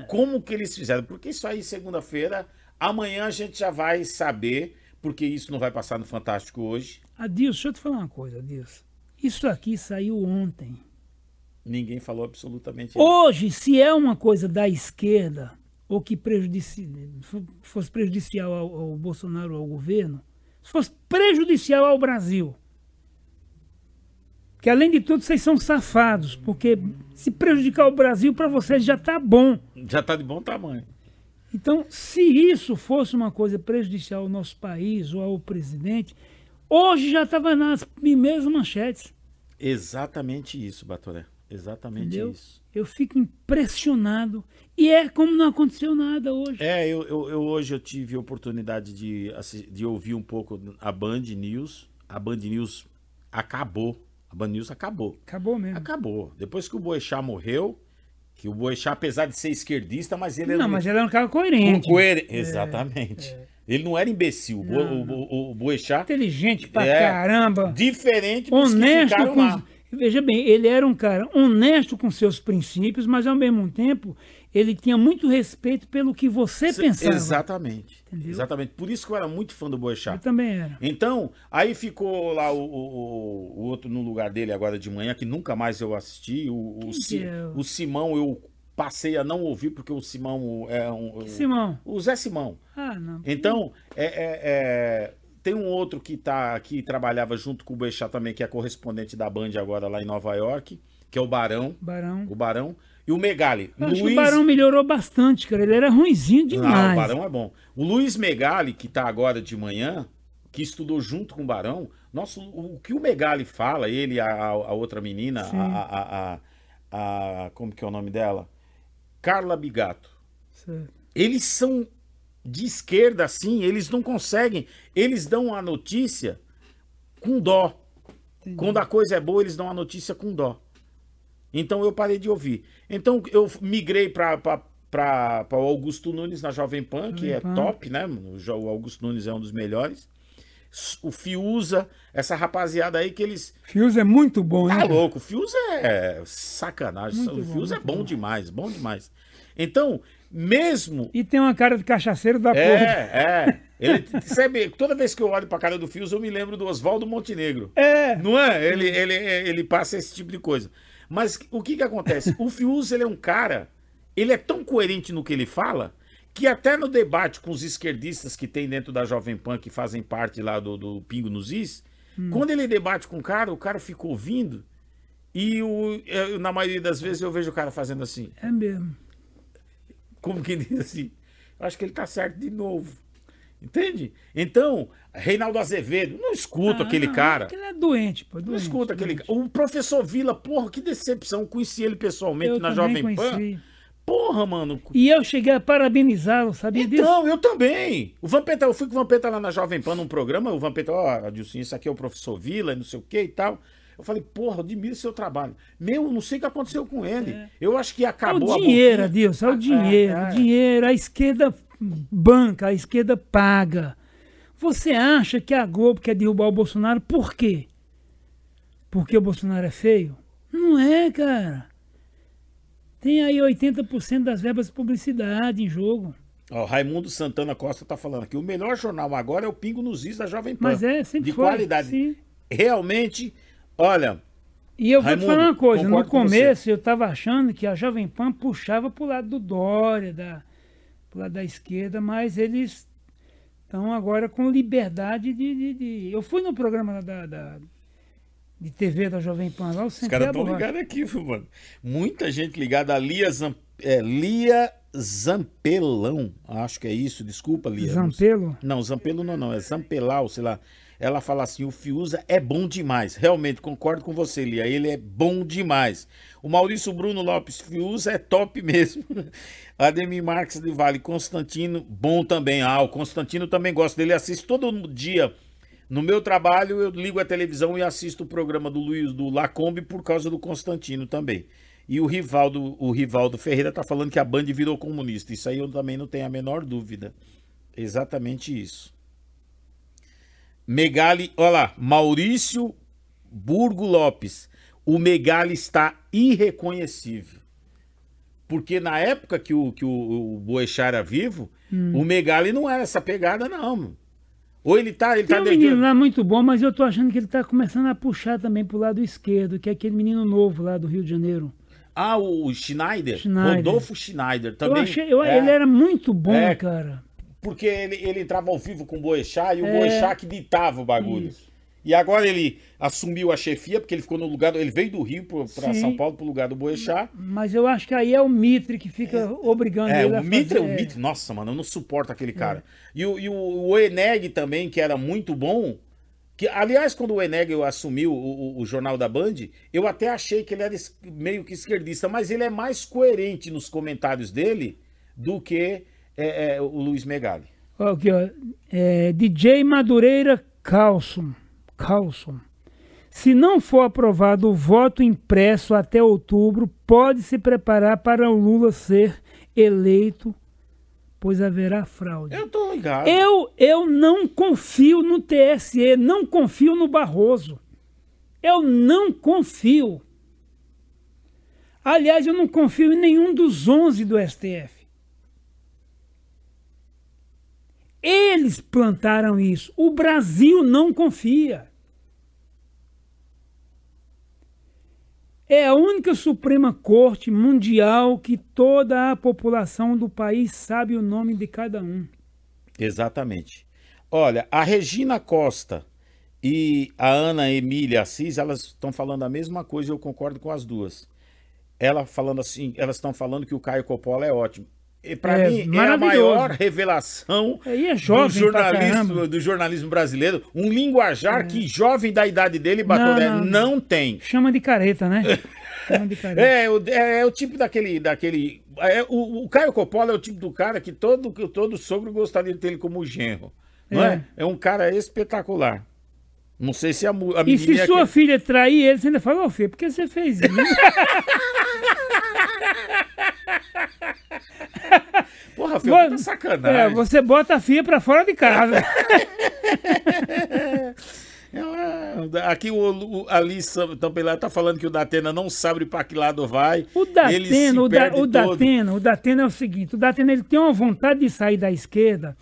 Como que eles fizeram? Porque isso aí, segunda-feira, amanhã a gente já vai saber, porque isso não vai passar no Fantástico hoje. Adilson, deixa eu te falar uma coisa, Adilson. Isso aqui saiu ontem. Ninguém falou absolutamente nada. Hoje, se é uma coisa da esquerda, ou que prejudici... fosse prejudicial ao, ao Bolsonaro, ao governo, se fosse prejudicial ao Brasil, que além de tudo vocês são safados, porque se prejudicar o Brasil para vocês já está bom. Já está de bom tamanho. Então, se isso fosse uma coisa prejudicial ao nosso país ou ao presidente, hoje já estava nas primeiras manchetes. Exatamente isso, Batoré. Exatamente Entendeu? isso. Eu fico impressionado. E é como não aconteceu nada hoje. É, eu, eu, eu- hoje eu tive a oportunidade de, de ouvir um pouco a Band News. A Band News acabou. A Band News acabou. Acabou mesmo. Acabou. Depois que o Boechat morreu, que o Boechat, apesar de ser esquerdista, mas ele Não, era mas ele era um cara coerente. coerente. Exatamente. Ele não era imbecil. Não, o, o, Boechat, Inteligente pra É. caramba. diferente que Honesto ficaram com. lá. Veja bem, ele era um cara honesto com seus princípios, mas ao mesmo tempo ele tinha muito respeito pelo que você pensava. Exatamente. Entendeu? Exatamente. Por isso que eu era muito fã do Eu Boechat. também era. Então, aí ficou lá o, o- o outro no lugar dele agora de manhã, que nunca mais eu assisti. O, o, é o- o Simão eu passei a não ouvir, porque o Simão é um. Simão. O Zé Simão. Ah, não. Então, é, é- é, tem um outro que tá aqui, trabalhava junto com o Boechat também, que é correspondente da Band agora lá em Nova York, que é o Barão. Barão. O Barão. E o Megali. Eu acho que o Barão melhorou bastante, cara. Ele era ruinzinho demais. Não, o Barão é bom. O Luiz Megali, que tá agora de manhã, que estudou junto com o Barão, nossa, o, o que o Megali fala, ele, a, a outra menina, a, a, a- Como que é o nome dela? Carla Bigato. Certo. Eles são de esquerda, assim, eles não conseguem. Eles dão a notícia com dó. Entendi. Quando a coisa é boa, eles dão a notícia com dó. Então eu parei de ouvir. Então eu migrei para o Augusto Nunes na Jovem Pan, que é top, né? O Augusto Nunes é um dos melhores. O Fiuza, essa rapaziada aí que eles. Fios é muito bom, né? Tá cara? louco, o Fiuza é sacanagem. Muito o bom, Fiuza é bom bom. demais, bom demais. Então, mesmo E tem uma cara de cachaceiro da porra. é, é. Ele, sabe, toda vez que eu olho pra cara do Fios, eu me lembro do Oswaldo Montenegro. É. Não é? Ele, ele, ele passa esse tipo de coisa. Mas o que que acontece? O Fius, ele é um cara, ele é tão coerente no que ele fala, que até no debate com os esquerdistas que tem dentro da Jovem Pan, que fazem parte lá do, do Pingo nos Is, quando ele debate com o cara, o cara fica ouvindo, e o, é, na maioria das vezes eu vejo o cara fazendo assim, É mesmo. como que diz assim, eu acho que ele tá certo de novo. Entende? Então, Reinaldo Azevedo, não escuto Ah, aquele não, cara. Ele é doente, pô. Não Doente, escuta aquele doente. cara. O professor Vila, porra, que decepção. Conheci ele pessoalmente Eu na Jovem Pan. conheci. Porra, mano. E eu cheguei a parabenizá-lo, sabia disso? Então, eu também. O Vampeta, eu fui com o Vampeta lá na Jovem Pan num programa. O Vampeta, ó, Adilson, isso aqui é o professor Vila, e não sei o que e tal. Eu falei, porra, admiro seu trabalho. Meu, não sei o que aconteceu com ele. Eu acho que É acabou o a dinheiro, boquinha. Adilson, é o Ah, dinheiro. é, é. O dinheiro, a esquerda banca, a esquerda paga. Você acha que a Globo quer derrubar o Bolsonaro por quê? Porque o Bolsonaro é feio? Não é, cara. Tem aí 80% das verbas de publicidade em jogo. Ó, Raimundo Santana Costa tá falando aqui. O melhor jornal agora é o Pingo nos Is da Jovem Pan. Mas é, sempre De foi, qualidade. sim. Realmente, olha, E eu vou Raimundo, te falar uma coisa, no começo eu estava achando que a Jovem Pan puxava pro lado do Dória, da, pro lado da esquerda, mas eles estão agora com liberdade de, de- de- Eu fui no programa da, da- de TV da Jovem Pan lá, eu Os caras estão ligados aqui, mano? Muita gente ligada. A Lia, Zam... é, Lia Zampelão. Acho que é isso. Desculpa, Lia. Zampelo? Não, Zampelo não, não. É Zampelau, sei lá. Ela fala assim: o Fiuza é bom demais. Realmente, concordo com você, Lia. Ele é bom demais. O Maurício Bruno Lopes Fiuza é top mesmo. Ademir Marques de Vale Constantino, bom também. Ah, o Constantino também gosta dele. Assiste todo dia. No meu trabalho, eu ligo a televisão e assisto o programa do Luiz do Lacombe por causa do Constantino também. E o Rivaldo, o Rivaldo Ferreira tá falando que a Band virou comunista. Isso aí eu também não tenho a menor dúvida. Exatamente isso. Megali, olha lá, Maurício Burgo Lopes. O Megali está irreconhecível. Porque na época que o, que o, o Boechat era vivo, o Megali não era essa pegada, não. Ou ele tá. Ele Tem tá um menino lá muito bom, mas eu tô achando que ele tá começando a puxar também pro lado esquerdo, que é aquele menino novo lá do Rio de Janeiro. Ah, o Schneider. Schneider. Rodolfo Schneider também. eu achei, eu- é, ele era muito bom, É. cara. Porque ele, ele entrava ao vivo com o Boechat e o É. Boechat que ditava o bagulho. Isso. E agora ele assumiu a chefia, porque ele ficou no lugar. do- Ele veio do Rio para. São Paulo pro lugar do Boechat. Mas eu acho que aí é o Mitre que fica obrigando É, ele a o Mitre, fazer. o Mitre, nossa, mano, eu não suporto aquele cara. E, o, e o, o Eneg também, que era muito bom. Que, aliás, quando o Eneg assumiu o, o- o jornal da Band, eu até achei que ele era meio que esquerdista, mas ele é mais coerente nos comentários dele do que é, é, o Luiz Megali. Aqui, ó. É, DJ Madureira Carlson. Carlson. Se não for aprovado o voto impresso até outubro, pode se preparar para o Lula ser eleito, pois haverá fraude. Eu tô ligado. Eu, eu não confio no TSE, não confio no Barroso. Eu não confio. Aliás, eu não confio em nenhum dos 11 do STF. Eles plantaram isso. O Brasil não confia. É a única Suprema Corte Mundial que toda a população do país sabe o nome de cada um. Exatamente. Olha, a Regina Costa e a Ana Emília Assis, elas estão falando a mesma coisa eu concordo com as duas. Ela falando assim, elas estão falando que o Caio Coppola é ótimo. Para É, mim é a maior revelação é do, jornalismo, do jornalismo brasileiro. Um linguajar que jovem da idade dele, Batolé, Não, não, não. tem. Chama de careta, né? Chama de careta. É, o, é, é o tipo daquele. daquele é, o, o Caio Coppola é o tipo do cara que todo, todo sogro gostaria de ter ele como genro. Não é? É. é um cara espetacular. Não sei se a, a E se sua que- filha trair ele, você ainda fala, ô filho, por que você fez isso? Porra, filho, tá sacanagem. É, você bota a filha pra fora de casa. É, Aqui o, o Alice Tampelá tá falando que o Datena não sabe para que lado vai. O Datena, o, da, o. Datena, o Datena é o seguinte, o Datena ele tem uma vontade de sair da esquerda,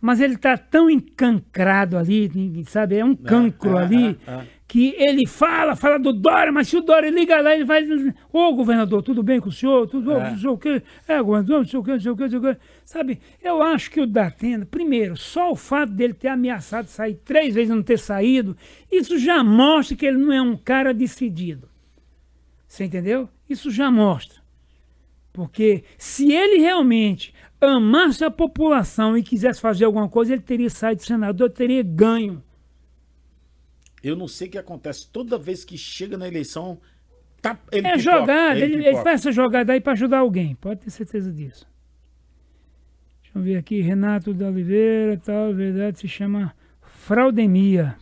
mas ele tá tão encancrado ali, sabe? É um cancro ah, ali, ah, ah. Que ele fala, fala do Dória, mas se o Dória liga lá, ele vai... Ô, governador, tudo bem com o senhor? Tudo? É. Não sei o quê. É, governador, não sei o quê, não sei o quê, não sei o quê. Sabe, eu acho que o Datena, primeiro, só o fato dele ter ameaçado sair três vezes e não ter saído, isso já mostra que ele não é um cara decidido. Você entendeu? Isso já mostra. Porque se ele realmente amasse a população e quisesse fazer alguma coisa, ele teria saído de senador, teria ganho. Eu não sei o que acontece. Toda vez que chega na eleição, tá, ele É pipoca, jogada, ele, ele pipoca. faz essa jogada aí para ajudar alguém, pode ter certeza disso. Deixa eu ver aqui, Renato da Oliveira, tal, verdade, se chama fraudemia.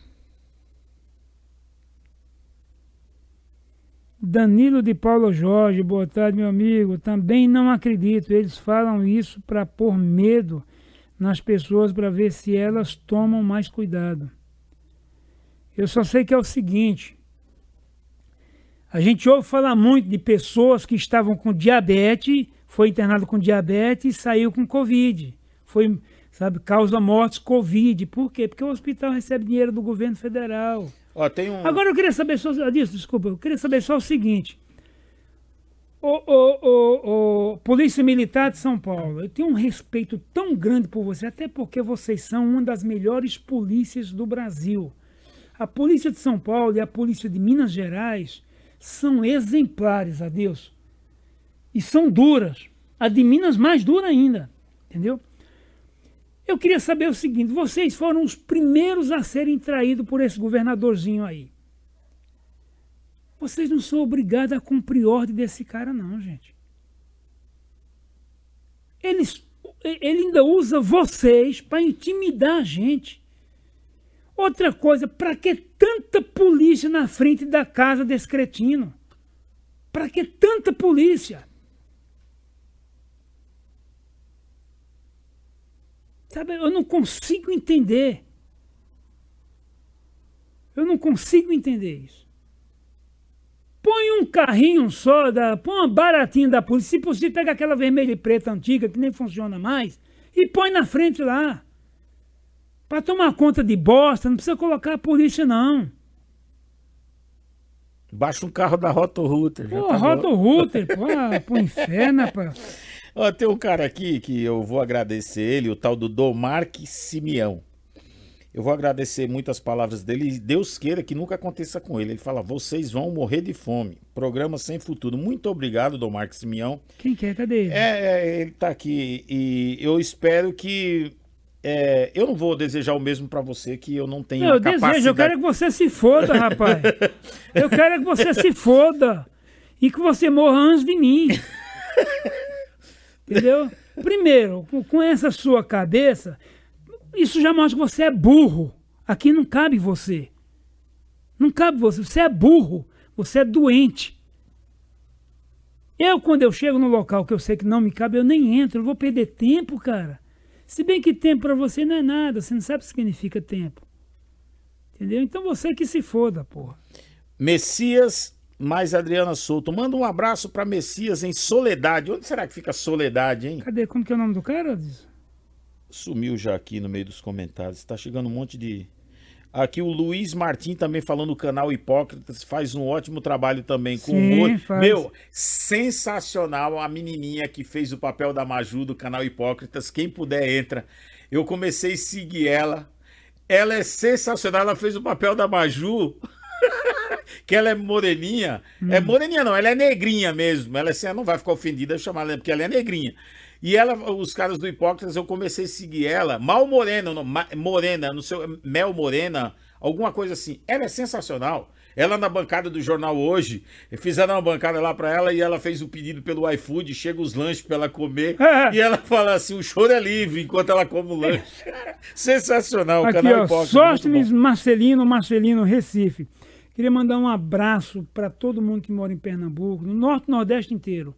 Danilo de Paulo Jorge, boa tarde, meu amigo. Também não acredito. Eles falam isso para pôr medo nas pessoas para ver se elas tomam mais cuidado. Eu só sei que é o seguinte: a gente ouve falar muito de pessoas que estavam com diabetes, foi internado com diabetes e saiu com Covid. Foi, sabe, causa mortes Covid. Por quê? Porque o hospital recebe dinheiro do governo federal. Ó, um... Agora eu queria saber só disso, desculpa, eu queria saber só o seguinte. O, o, o Polícia Militar de São Paulo, eu tenho um respeito tão grande por você, até porque vocês são uma das melhores polícias do Brasil. A Polícia de São Paulo e a Polícia de Minas Gerais são exemplares, adeus. E são duras. A de Minas mais dura ainda, entendeu? Eu queria saber o seguinte: vocês foram os primeiros a serem traídos por esse governadorzinho aí. Vocês não são obrigados a cumprir ordem desse cara, não, gente. Eles, ele ainda usa vocês para intimidar a gente. Outra coisa, para que tanta polícia na frente da casa desse cretino? Para que tanta polícia? Sabe, eu não consigo entender. Eu não consigo entender isso. Põe um carrinho só, da, põe uma baratinha da polícia, se possível, pega aquela vermelha e preta antiga que nem funciona mais e põe na frente lá. Para tomar conta de bosta, não precisa colocar a polícia, não. Baixa um carro da Roto Router. Pô, tá rota bom. o router, pô, pro inferno, rapaz. Ó, tem um cara aqui que eu vou agradecer ele, o tal do Domarque Simeão. Eu vou agradecer muitas palavras dele e Deus queira que nunca aconteça com ele. Ele fala: vocês vão morrer de fome. Programa sem futuro. Muito obrigado, Domarque Simeão. Quem quer? Cadê ele? É, é, ele tá aqui e eu espero que. É, eu não vou desejar o mesmo pra você, que eu não tenho Não, eu capacidade. desejo, eu quero que você se foda, rapaz. Eu quero que você se foda. E que você morra antes de mim. Entendeu? Primeiro, com, essa sua cabeça, isso já mostra que você é burro. Aqui não cabe você. Não cabe você. Você é burro. Você é doente. Eu, quando eu chego no local que eu sei que não me cabe, eu nem entro. Eu vou perder tempo, cara. Se bem que tempo pra você não é nada. Você não sabe o que significa tempo. Entendeu? Então você que se foda, porra. Messias mais Adriana Souto. Manda um abraço pra Messias em Soledade. Onde será que fica Soledade, hein? Cadê? Como que é o nome do cara? Sumiu já aqui no meio dos comentários. Tá chegando um monte de. Aqui o Luiz Martim também falando no canal Hipócritas, faz um ótimo trabalho também com Sim, o outro. faz. Meu, sensacional a menininha que fez o papel da Maju do canal Hipócritas. Quem puder entra. Eu comecei a seguir ela. Ela é sensacional. Ela fez o papel da Maju. que ela é moreninha. É moreninha, não, ela é negrinha mesmo. Ela assim, ela não vai ficar ofendida chamar ela, porque ela é negrinha. E ela, os caras do Hipócritas, eu comecei a seguir ela. Mal Morena, não, Ma- Morena, não sei, Mel Morena, alguma coisa assim. Ela é sensacional. Ela na bancada do jornal hoje, fizeram uma bancada lá pra ela e ela fez o pedido pelo iFood, chega os lanches pra ela comer. É. e ela fala assim: o choro é livre enquanto ela come o lanche. Sensacional, o Aqui, canal ó. Sóstenes bom. Marcelino, Marcelino, Recife. Queria mandar um abraço para todo mundo que mora em Pernambuco, no norte e nordeste inteiro.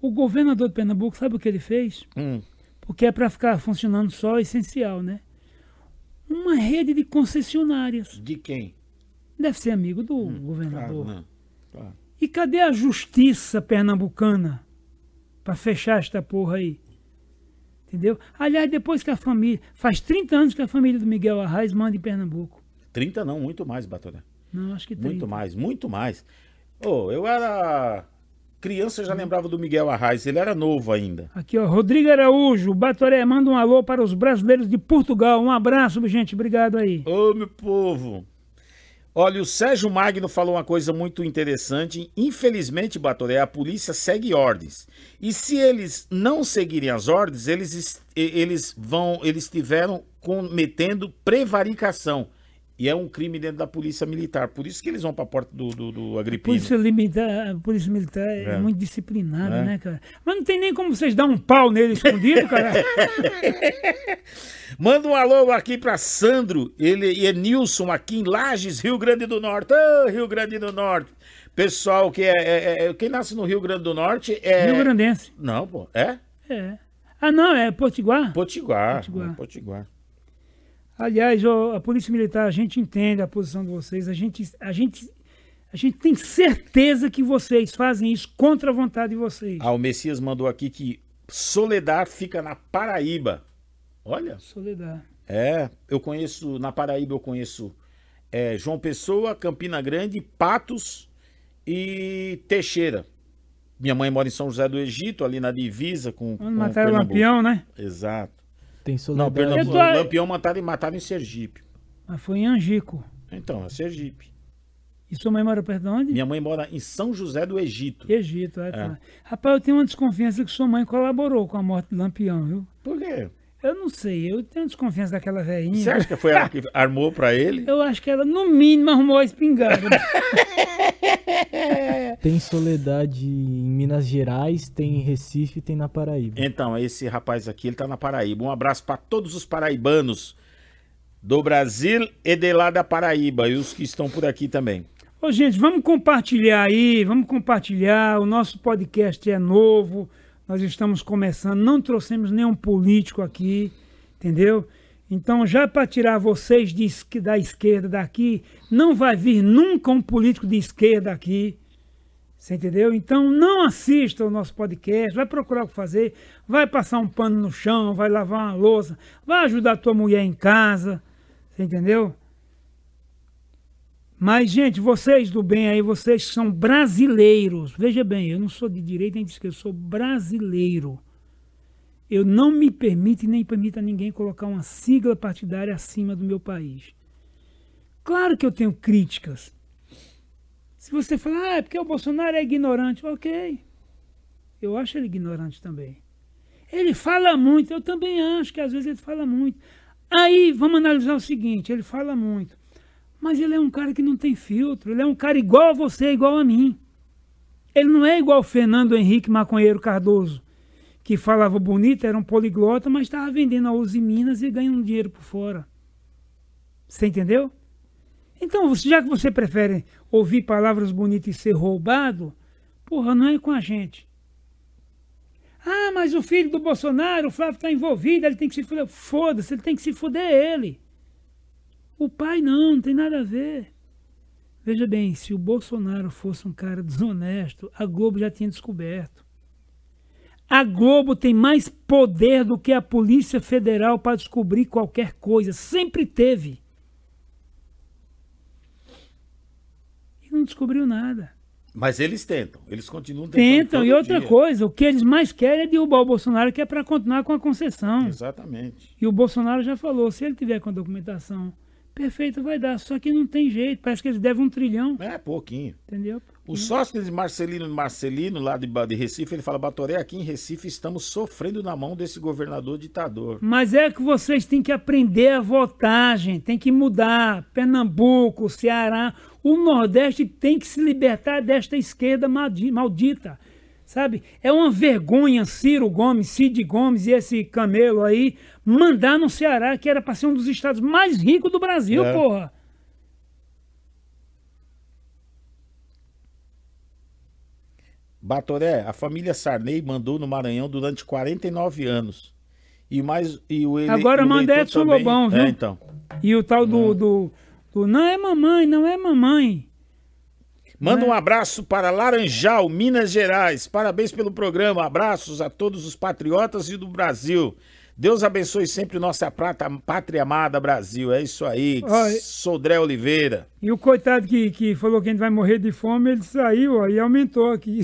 O governador de Pernambuco, sabe o que ele fez? Hum. Porque é para ficar funcionando só essencial, né? Uma rede de concessionárias. De quem? Deve ser amigo do Claro, governador. não. Claro. E cadê a justiça pernambucana para fechar esta porra aí? Entendeu? Aliás, depois que a família. Faz 30 anos que a família do Miguel Arraes manda em Pernambuco. 30 não, muito mais, Batoné. Não, acho que 30. Muito mais, muito mais. Ô, eu era criança, já lembrava do Miguel Arraes, ele era novo ainda. Aqui, ó, Rodrigo Araújo, Batoré, manda um alô para os brasileiros de Portugal. Um abraço, gente, obrigado aí. Ô, meu povo. Olha, o Sérgio Magno falou uma coisa muito interessante. Infelizmente, Batoré, a polícia segue ordens. E se eles não seguirem as ordens, eles, es- eles vão, eles estiveram cometendo prevaricação. E é um crime dentro da polícia militar. Por isso que eles vão para a porta do, do, do Agripino. Polícia, militar, a polícia militar é, É. muito disciplinada, É. né, cara? Mas não tem nem como vocês dar um pau nele escondido, cara. Manda um alô aqui pra Sandro, ele e é Nilson aqui em Lages, Rio Grande do Norte. Ô, Rio Grande do Norte. Pessoal que é, é- é- Quem nasce no Rio Grande do Norte é. Rio Grandense. Não, pô. É? É. Ah, não, é Potiguar? Potiguar. Potiguar. é Potiguar. Aliás, ó, a Polícia Militar, a gente entende a posição de vocês, a gente, a gente, a gente tem certeza que vocês fazem isso contra a vontade de vocês. Ah, o Messias mandou aqui que Soledad fica na Paraíba. Olha. Soledade. É, eu conheço, na Paraíba eu conheço é, João Pessoa, Campina Grande, Patos e Teixeira. Minha mãe mora em São José do Egito, ali na divisa com, com Quando mataram o. Lampião, né? Exato. Tem Não. Pernambuco, tô- Lampião mataram, e mataram em Sergipe. Mas foi em Angico. Então, é Sergipe. E sua mãe mora perto de onde? Minha mãe mora em São José do Egito. Egito, é, tá. Rapaz, eu tenho uma desconfiança que sua mãe colaborou com a morte do Lampião, viu? Por quê? Eu não sei, eu tenho desconfiança daquela velhinha. Você acha que foi ela que armou pra ele? Eu acho que ela, no mínimo, arrumou a espingarda. Tem Soledade em Minas Gerais, tem em Recife, tem na Paraíba. Então, esse rapaz aqui, ele tá na Paraíba. Um abraço pra todos os paraibanos do Brasil e de lá da Paraíba e os que estão por aqui também. Ô, gente, vamos compartilhar aí, vamos compartilhar. O nosso podcast é novo, nós estamos começando, não trouxemos nenhum político aqui, entendeu? Então, já para tirar vocês de da esquerda daqui, não vai vir nunca um político de esquerda aqui. Você entendeu? Então não assista o nosso podcast, vai procurar o que fazer, vai passar um pano no chão, vai lavar uma louça, vai ajudar a tua mulher em casa. Você entendeu? Mas, gente, vocês do bem aí, vocês são brasileiros. Veja bem, eu não sou de direita nem de esquerda, eu sou brasileiro. Eu não me permito e nem permito a ninguém colocar uma sigla partidária acima do meu país. Claro que eu tenho críticas. Se você falar, ah, é porque o Bolsonaro é ignorante, ok. Eu acho ele ignorante também. Ele fala muito, eu também acho que às vezes ele fala muito. Aí vamos analisar o seguinte: ele fala muito, mas ele é um cara que não tem filtro, ele é um cara igual a você, igual a mim. Ele não é igual Fernando Henrique Maconheiro Cardoso, que falava bonito, era um poliglota, mas estava vendendo a Uzi Minas e ganhando dinheiro por fora. Você entendeu? Então, já que você prefere ouvir palavras bonitas e ser roubado, porra, não é com a gente. Ah, mas o filho do Bolsonaro, o Flávio está envolvido, ele tem que se foder. Foda-se, ele tem que se foder ele. O pai não, não tem nada a ver. Veja bem, se o Bolsonaro fosse um cara desonesto, a Globo já tinha descoberto. A Globo tem mais poder do que a Polícia Federal para descobrir qualquer coisa. Sempre teve. E não descobriu nada. Mas eles tentam, eles continuam tentando. Tentam. E outra dia. coisa, o que eles mais querem é derrubar o Bolsonaro, que é para continuar com a concessão. Exatamente. E o Bolsonaro já falou, se ele tiver com a documentação perfeita, vai dar. Só que não tem jeito, parece que eles devem um trilhão, É pouquinho. entendeu? O sócio de Marcelino Marcelino, lá de, de Recife, ele fala: Batoré, aqui em Recife estamos sofrendo na mão desse governador ditador. Mas é que vocês têm que aprender a votar, gente. Tem que mudar. Pernambuco, Ceará. O Nordeste tem que se libertar desta esquerda maldi- maldita. Sabe? É uma vergonha Ciro Gomes, Cid Gomes e esse camelo aí mandar no Ceará, que era para ser um dos estados mais ricos do Brasil, É. porra. Batoré, a família Sarney mandou no Maranhão durante 49 anos. E mais. E o ele, Agora manda Edson também- Lobão, viu? É, então. E o tal do, do, do não é mamãe, não é mamãe. Manda Né? um abraço para Laranjal, Minas Gerais. Parabéns pelo programa. Abraços a todos os patriotas e do Brasil. Deus abençoe sempre nossa prata, pátria amada Brasil. É isso aí. Olha- Sodré Oliveira. E o coitado que, que falou que a gente vai morrer de fome, ele saiu ó, e aumentou aqui.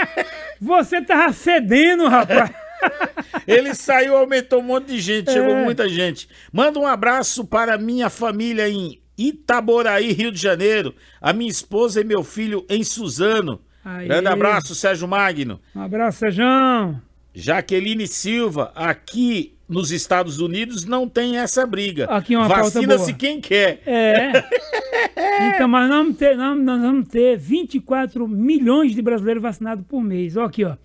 Você tava fedendo, rapaz. Ele saiu, aumentou um monte de gente, chegou É. muita gente. Manda um abraço para minha família em Itaboraí, Rio de Janeiro. A minha esposa e meu filho em Suzano. Aí. Grande abraço, Sérgio Magno. Um abraço, Sejão. Jaqueline Silva, aqui nos Estados Unidos não tem essa briga. Aqui uma pauta Vacina-se quem quer. É. Então, mas nós vamos ter, nós, nós vamos ter 24 milhões de brasileiros vacinados por mês. Ó, aqui, ó.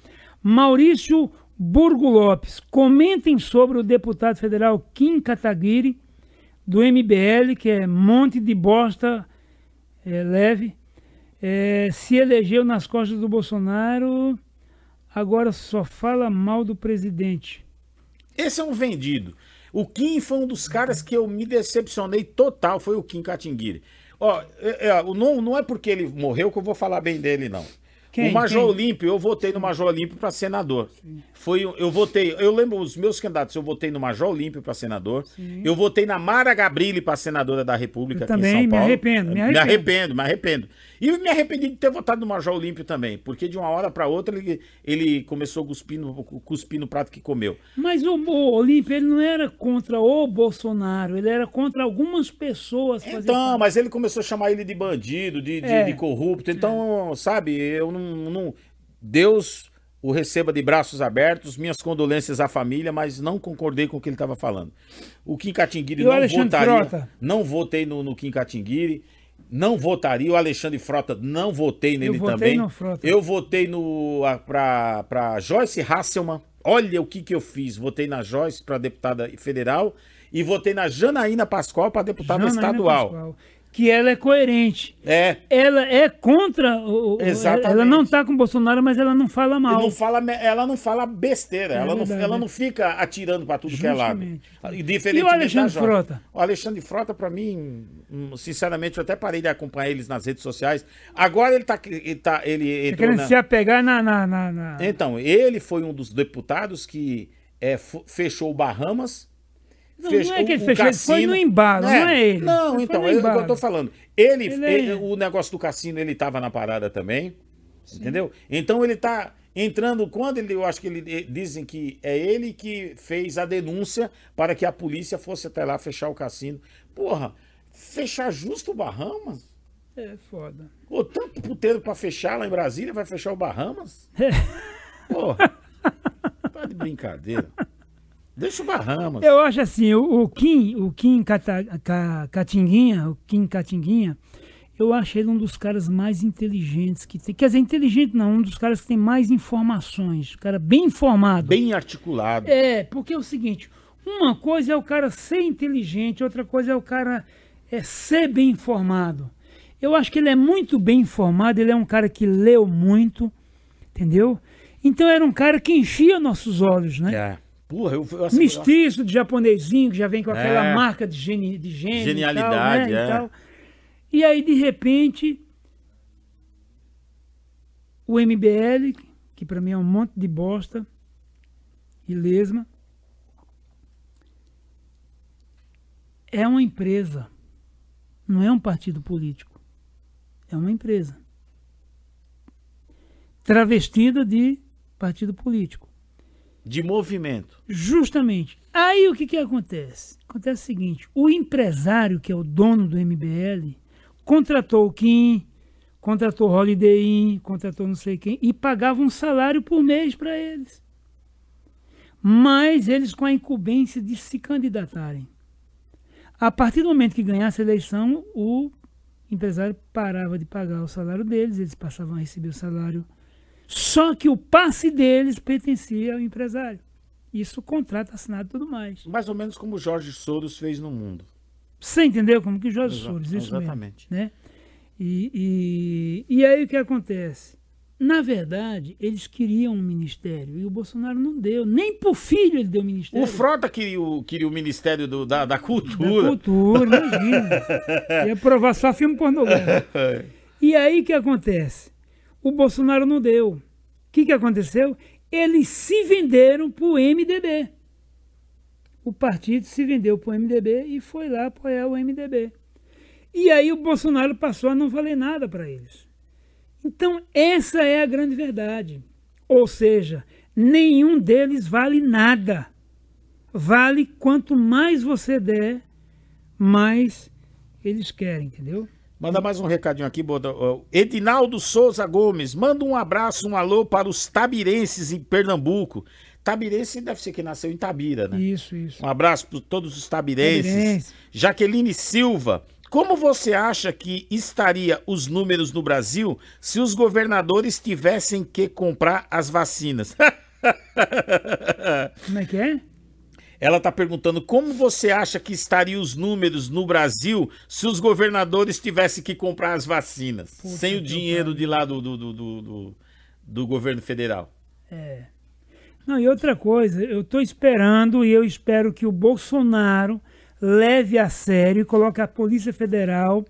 Maurício Burgo Lopes. Comentem sobre o deputado federal Kim Kataguiri, do MBL, que é monte de bosta é, leve. É, se elegeu nas costas do Bolsonaro, agora só fala mal do presidente. Esse é um vendido. O Kim foi um dos caras que eu me decepcionei total, foi o Kim Katinguiri. Ó, é, é, não, não é porque ele morreu que eu vou falar bem dele, não. Quem? o Major Quem? Olímpio, eu votei no Major Olímpio para senador. Foi, um- eu votei, eu lembro os meus candidatos, eu votei no Major Olímpio para senador. Eu votei na Mara Gabrilli para senadora da República Eu aqui em também São me Paulo. arrependo, me Me arrependo. arrependo, me arrependo. E me arrependi de ter votado no Major Olímpio também, porque de uma hora para outra ele, ele começou no, cuspir no prato que comeu. Mas o, o Olímpio, ele não era contra o Bolsonaro, ele era contra algumas pessoas. Então, mas ele começou a chamar ele de bandido, de, de, É. de corrupto. Então, sabe, eu não, não- Deus o receba de braços abertos, minhas condolências à família, mas não concordei com o que ele estava falando. O Kim não votaria. Frota? Não votei no, no Kim. Não votaria. O Alexandre Frota não votei nele votei também. Eu votei no a- pra, pra Joyce Hasselman. Olha o que, que eu fiz. Votei na Joyce para deputada federal e votei na Janaína Pascoal para deputada Janaína estadual. Pascoal, que ela é coerente. É. Ela é contra o. Exatamente. Ela não tá com o Bolsonaro, mas ela não fala mal. não fala, ela não fala besteira, ela, não, verdade, ela é. não fica atirando para tudo que é lado. Justamente. E, o Alexandre. Frota? O Alexandre Frota, para mim, hum, sinceramente, eu até parei de acompanhar eles nas redes sociais. Agora ele tá. Ele, tá, ele Tá entrou querendo na- se apegar na. na, na- na- Então, ele foi um dos deputados que é, fechou o Bahamas. Não, não é que ele o fechou, ele foi no embalo, não é ele. Não, Ele então, é o que eu tô falando. Ele, Ele é- ele- o negócio do cassino, ele tava na parada também, entendeu? Então ele tá entrando, quando ele, eu acho que ele, eh, dizem que é ele que fez a denúncia para que a polícia fosse até lá fechar o cassino. Porra, fechar justo o Bahamas? É foda. Pô, tanto puteiro pra fechar lá em Brasília, vai fechar o Bahamas? É. Porra, tá de brincadeira. Deixa o Bahamas. Eu acho assim, o, o Kim, o Kim Cata, Ca- Catinguinha, o Kim Catinguinha, eu acho ele um dos caras mais inteligentes que tem. Quer dizer, inteligente não, um dos caras que tem mais informações. Um cara bem informado. Bem articulado. É, porque é o seguinte, uma coisa é o cara ser inteligente, outra coisa é o cara é ser bem informado. Eu acho que ele é muito bem informado, ele é um cara que leu muito, entendeu? Então era um cara que enchia nossos olhos, né? É. Porra, eu, eu assim, Mestiço de japonesinho, que já vem com aquela É. marca de, geni, de gênio Genialidade, e tal, né, é. e tal. E aí, de repente, o MBL, que pra mim é um monte de bosta e lesma, é uma empresa, não é um partido político, é uma empresa. travestida de partido político. De movimento. Justamente. Aí o que, que acontece? Acontece o seguinte: o empresário, que é o dono do MBL, contratou o Kim, contratou o Holiday Inn, contratou não sei quem, e pagava um salário por mês para eles. Mas eles com a incumbência de se candidatarem. A partir do momento que ganhasse a eleição, o empresário parava de pagar o salário deles, eles passavam a receber o salário. Só que o passe deles pertencia ao empresário. Isso, contrato assinado e tudo mais. Mais ou menos como o Jorge Soros fez no mundo. Você entendeu como que Jorge Exa- Soros, isso exatamente. mesmo. Né? E, e, e aí o que acontece? Na verdade, eles queriam um ministério e o Bolsonaro não deu. Nem pro filho ele deu ministério. O Frota queria o, queria o Ministério do- da, da Da Cultura. cultura, imagina. Ia provar só filme pornográfico. E aí o que acontece? O Bolsonaro não deu. O que, que aconteceu? Eles se venderam pro MDB. O partido se vendeu pro MDB e foi lá apoiar o MDB. E aí o Bolsonaro passou a não valer nada para eles. Então, essa é a grande verdade. Ou seja, nenhum deles vale nada. Vale quanto mais você der, mais eles querem, entendeu? Manda mais um recadinho aqui, Boda. Edinaldo Souza Gomes, manda um abraço, um alô para os tabirenses em Pernambuco. Tabirense deve ser que nasceu em Tabira, né? Isso, isso. Um abraço para todos os tabirenses. Tabirense. Jaqueline Silva, como você acha que estaria os números no Brasil se os governadores tivessem que comprar as vacinas? Como é que é? Ela está perguntando como você acha que estariam os números no Brasil se os governadores tivessem que comprar as vacinas, sem o dinheiro pariu. de lá do, do, do, do, do- do governo federal. É. Não, e outra coisa, eu estou esperando e eu espero que o Bolsonaro leve a sério e coloque a Polícia Federal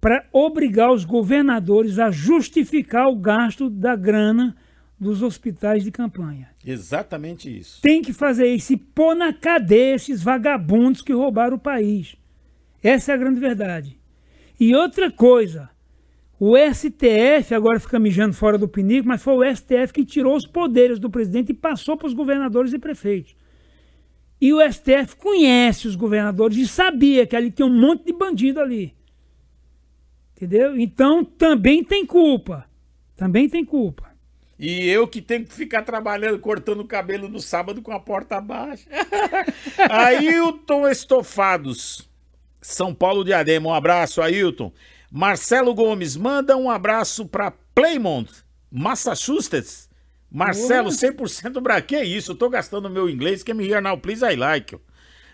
para obrigar os governadores a justificar o gasto da grana dos hospitais de campanha. Exatamente isso. Tem que fazer isso e pôr na cadeia esses vagabundos que roubaram o país. Essa é a grande verdade. E outra coisa, o STF agora fica mijando fora do pinico, mas foi o STF que tirou os poderes do presidente e passou para os governadores e prefeitos. E o STF conhece os governadores e sabia que ali tem um monte de bandido ali. Entendeu? Então também tem culpa. Também tem culpa. E eu que tenho que ficar trabalhando, cortando o cabelo no sábado com a porta baixa. Ailton Estofados, São Paulo de Adema. Um abraço, Ailton. Marcelo Gomes, manda um abraço para Playmont, Massachusetts. Marcelo, 100% bra... Que isso? Eu tô gastando meu inglês. Can me hear now, please, I like you.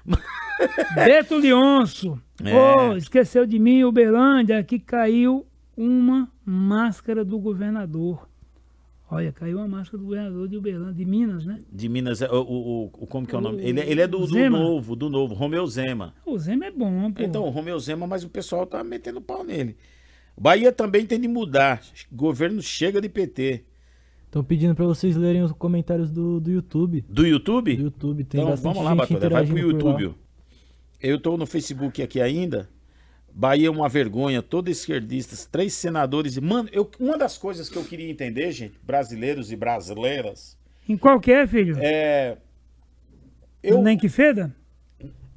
Beto Leonço. É. Oh, esqueceu de mim, Uberlândia, que caiu uma máscara do governador. Olha, caiu uma máscara do governador de Uberlândia, de Minas, né? De Minas, o, o, o- como que é o nome? O- Ele, ele é do, do novo, do novo, Romeu Zema. O Zema é bom, pô. Então, o Romeu Zema, mas o pessoal tá metendo pau nele. Bahia também tem de mudar. Governo chega de PT. Estão pedindo pra vocês lerem os comentários do, do YouTube. Do YouTube? Do YouTube, tem então bastante vamos lá, gente Batalha. Vai pro. YouTube. Eu tô no Facebook aqui ainda. Bahia é uma vergonha, todos esquerdistas, três senadores. Mano, eu, uma das coisas que eu queria entender, gente, brasileiros e brasileiras, Em qualquer, filho? é. Eu, Nem que feda?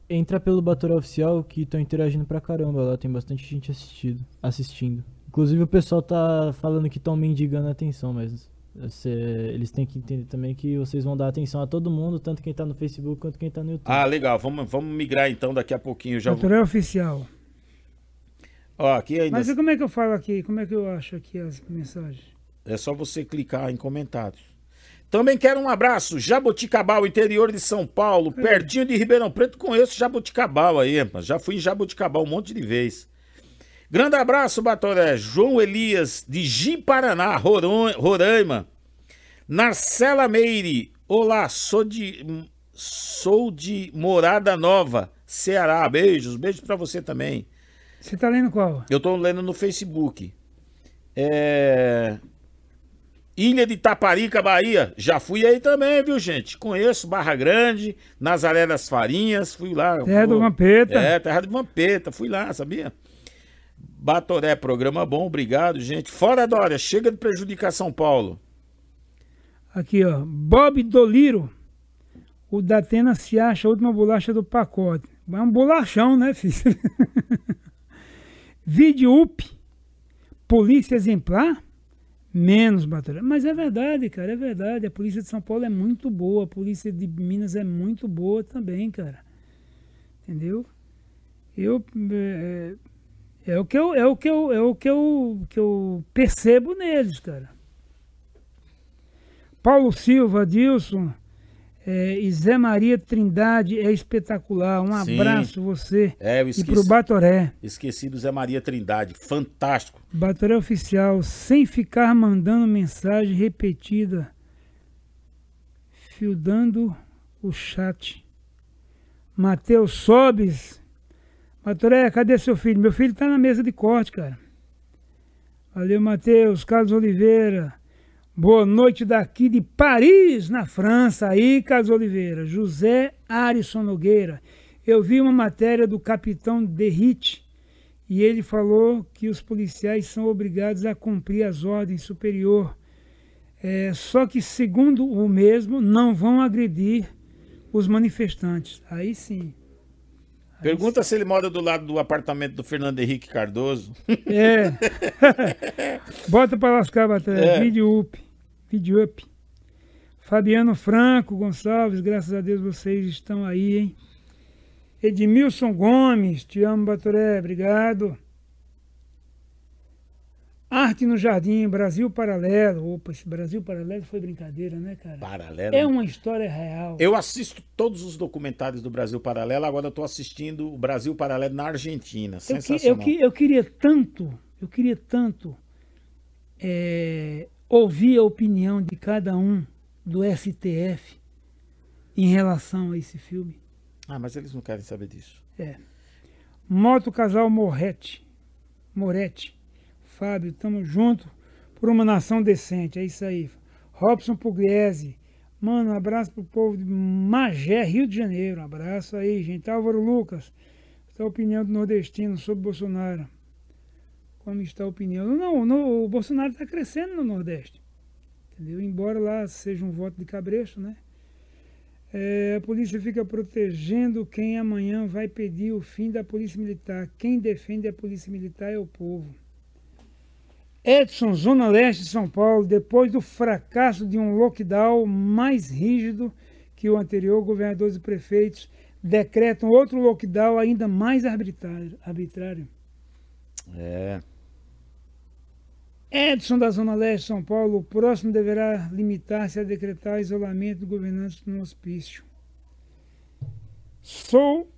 Entra pelo Batoré Oficial que estão interagindo pra caramba lá, tem bastante gente assistido, assistindo. Inclusive o pessoal tá falando que estão mendigando a atenção, mas cê- eles têm que entender também que vocês vão dar atenção a todo mundo, tanto quem tá no Facebook quanto quem tá no YouTube. Ah, legal. Vamos, vamos migrar então daqui a pouquinho. Já... É oficial. Ó, aqui ainda. Mas como é que eu falo aqui? Como é que eu acho aqui as mensagens? É só você clicar em comentários. Também quero um abraço, Jaboticabal, interior de São Paulo, pertinho de Ribeirão Preto. Conheço Jaboticabal aí, já fui em Jaboticabal um monte de vez. Grande abraço, Batoré. João Elias, de Ji-Paraná, Roron- Roraima. Narcela Meire, olá, sou de, sou de Morada Nova, Ceará. Beijos, beijos pra você também. Você tá lendo qual? Eu tô lendo no Facebook. É... Ilha de Taparica, Bahia. Já fui aí também, viu, gente? Conheço Barra Grande, Nazaré das Farinhas, fui lá. Terra do Vampeta. É, Terra do Vampeta, fui lá, sabia? Batoré, programa bom, obrigado, gente. Fora Dória, chega de prejudicar São Paulo. Aqui, ó. Bob Doliro. O Datena se acha a última bolacha do pacote. É um bolachão, né, filho? Vídeo UP. Polícia exemplar? Menos batalha. Mas é verdade, cara, é verdade. A polícia de São Paulo é muito boa. A polícia de Minas é muito boa também, cara. Entendeu? Eu. É, é o que eu, é o que eu, é o que eu, que eu percebo neles, cara. Paulo Silva, Dilson, é, e Zé Maria Trindade é espetacular. Um Sim. abraço você É, eu e esqueci, pro Batoré. esqueci do Zé Maria Trindade. Fantástico. Batoré Oficial, sem ficar mandando mensagem repetida, fildando o chat. Matheus Sobes. Batoré, cadê seu filho? Meu filho tá na mesa de corte, cara. Valeu, Matheus. Carlos Oliveira. Boa noite daqui de Paris, na França. Aí, Carlos Oliveira. José Arisson Nogueira. Eu vi uma matéria do capitão Derrite e ele falou que os policiais são obrigados a cumprir as ordens superior. É, só que, segundo o mesmo, não vão agredir os manifestantes. Aí sim. Aí Pergunta se ele mora do lado do apartamento do Fernando Henrique Cardoso. É. Bota pra lascar, Batalha. É. Vídeo up. Vídeo up. Fabiano Franco Gonçalves, graças a Deus vocês estão aí, hein? Edmilson Gomes, te amo, Batoré, obrigado. Arte no Jardim, Brasil Paralelo. Opa, esse Brasil Paralelo foi brincadeira, né, cara? Paralelo. É uma história real. Eu assisto todos os documentários do Brasil Paralelo, agora eu tô assistindo o Brasil Paralelo na Argentina. Eu, que- Sensacional. eu, que- eu queria tanto, eu queria tanto é, ouvir a opinião de cada um do STF em relação a esse filme. Ah, mas eles não querem saber disso. Moto Casal Moretti. Moretti. Fábio, tamo junto por uma nação decente. É isso aí. Robson Pugliese. Mano, um abraço pro povo de Magé, Rio de Janeiro. Um abraço aí, gente. Álvaro Lucas. Essa é a opinião do nordestino sobre Bolsonaro. Como está a opinião? Não, o Bolsonaro está crescendo no Nordeste. Entendeu? Embora lá seja um voto de cabresto, né? É, a polícia fica protegendo quem amanhã vai pedir o fim da polícia militar. Quem defende a polícia militar é o povo. Edson, Zona Leste de São Paulo, depois do fracasso de um lockdown mais rígido que o anterior, governadores e prefeitos decretam outro lockdown ainda mais arbitrário. arbitrário. É. Edson da Zona Leste de São Paulo, o próximo deverá limitar-se a decretar isolamento do governante no hospício. Sou,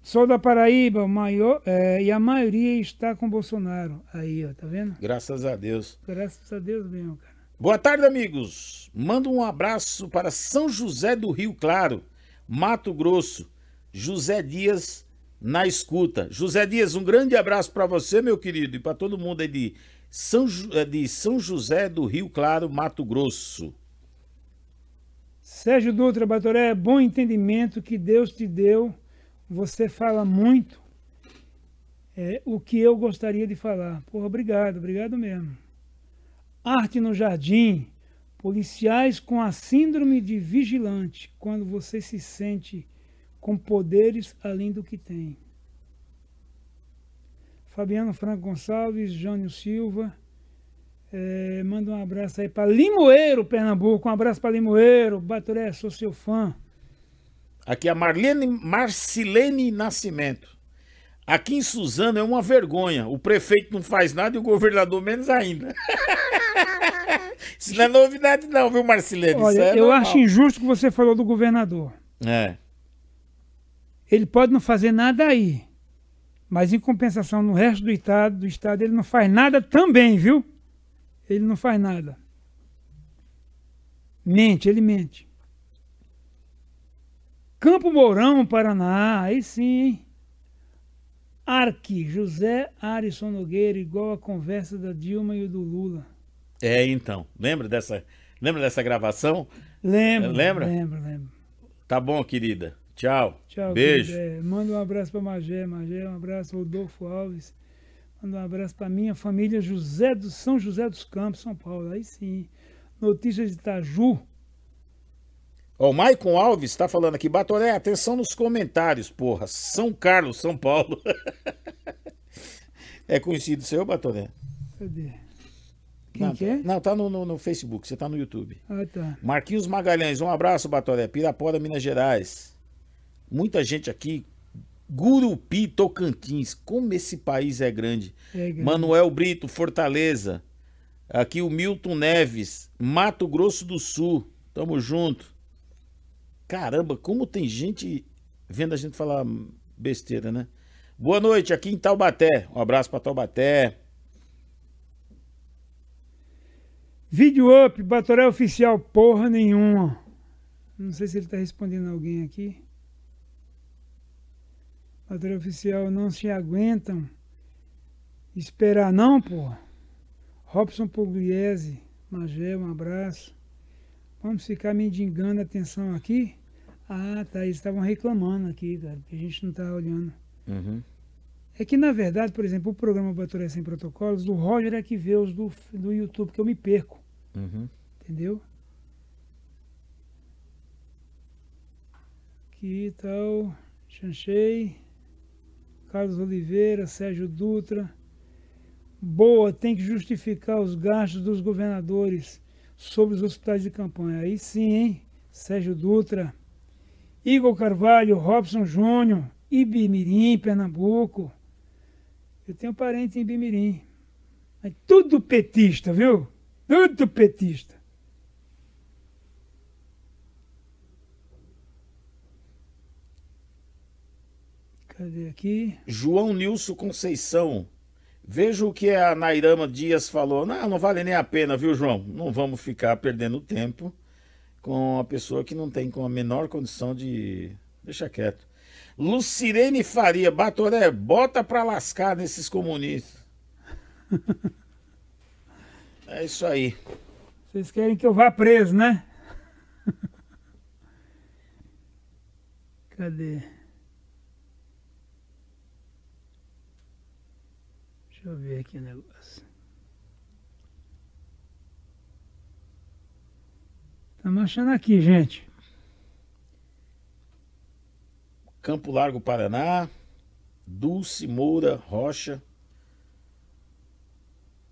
sou da Paraíba, maior, é, e a maioria está com Bolsonaro. Aí, ó, tá vendo? Graças a Deus. Graças a Deus mesmo, cara. Boa tarde, amigos. Manda um abraço para São José do Rio Claro, Mato Grosso. José Dias na escuta. José Dias, um grande abraço para você, meu querido, e para todo mundo aí de São, eh, de São José do Rio Claro, Mato Grosso. Sérgio Dutra, Batoré, bom entendimento que Deus te deu. Você fala muito. É o que eu gostaria de falar. Porra, obrigado, obrigado mesmo. Arte no jardim. Policiais com a síndrome de vigilante, quando você se sente com poderes além do que tem. Fabiano Franco Gonçalves, Jânio Silva. É, manda um abraço aí para Limoeiro, Pernambuco. Um abraço para Limoeiro. Batoré, sou seu fã. Aqui a Marlene Marcilene Nascimento. Aqui em Suzano é uma vergonha. O prefeito não faz nada e o governador menos ainda. Isso não é novidade não, viu, Marcilene? Olha, é eu normal. acho injusto o que você falou do governador. É. Ele pode não fazer nada aí. Mas em compensação, no resto do estado, do estado, ele não faz nada também, viu? Ele não faz nada. Mente, ele mente. Campo Mourão, Paraná, aí sim? Arque, José Arisson Nogueira, igual a conversa da Dilma e o do Lula. É, então. Lembra dessa, lembra dessa gravação? Lembro. Lembra? Lembro, lembro. Tá bom, querida. Tchau. Tchau. Beijo. É, manda um abraço para Magé. Magé, um abraço. Rodolfo Alves. Manda um abraço para minha família José do São José dos Campos, São Paulo. Aí sim. Notícias de Itaju. Ó, o Maicon Alves está falando aqui, Batoré, atenção nos comentários, porra. São Carlos, São Paulo. é conhecido seu, Batoré? Cadê? Quem não, que é? Não, tá no, no, no Facebook, você tá no YouTube. Ah, tá. Marquinhos Magalhães, um abraço, Batoré. Pirapora, Minas Gerais. Muita gente aqui. Gurupi, Tocantins. Como esse país é grande. É, grande. Manuel Brito, Fortaleza. Aqui o Milton Neves, Mato Grosso do Sul. Tamo junto. Caramba, como tem gente vendo a gente falar besteira, né? Boa noite, aqui em Taubaté. Um abraço para Taubaté. Vídeo up, Batoré Oficial, porra nenhuma. Não sei se ele tá respondendo alguém aqui. Batoré Oficial, não se aguentam. Esperar não, porra. Robson Pugliese, Magé, um abraço. Vamos ficar mendigando atenção aqui? Ah, tá. Eles estavam reclamando aqui, cara, que a gente não tá olhando. Uhum. É que, na verdade, por exemplo, o programa Batoré Sem Protocolos, o Roger é que vê os do, do YouTube, que eu me perco. Uhum. Entendeu? Aqui tal. Chanchei. Carlos Oliveira, Sérgio Dutra. Boa, tem que justificar os gastos dos governadores sobre os hospitais de campanha. Aí sim, hein? Sérgio Dutra. Igor Carvalho, Robson Júnior, Ibimirim, Pernambuco. Eu tenho parente em Ibimirim. Mas tudo petista, viu? Tudo petista. Cadê aqui? João Nilson Conceição. Veja o que a Nairama Dias falou. Não, não vale nem a pena, viu, João? Não vamos ficar perdendo tempo com uma pessoa que não tem com a menor condição de. Deixa quieto. Lucirene Faria, Batoré, bota pra lascar nesses comunistas. é isso aí. Vocês querem que eu vá preso, né? Cadê? Deixa eu ver aqui o negócio. Estamos achando aqui, gente. Campo Largo, Paraná. Dulce Moura Rocha.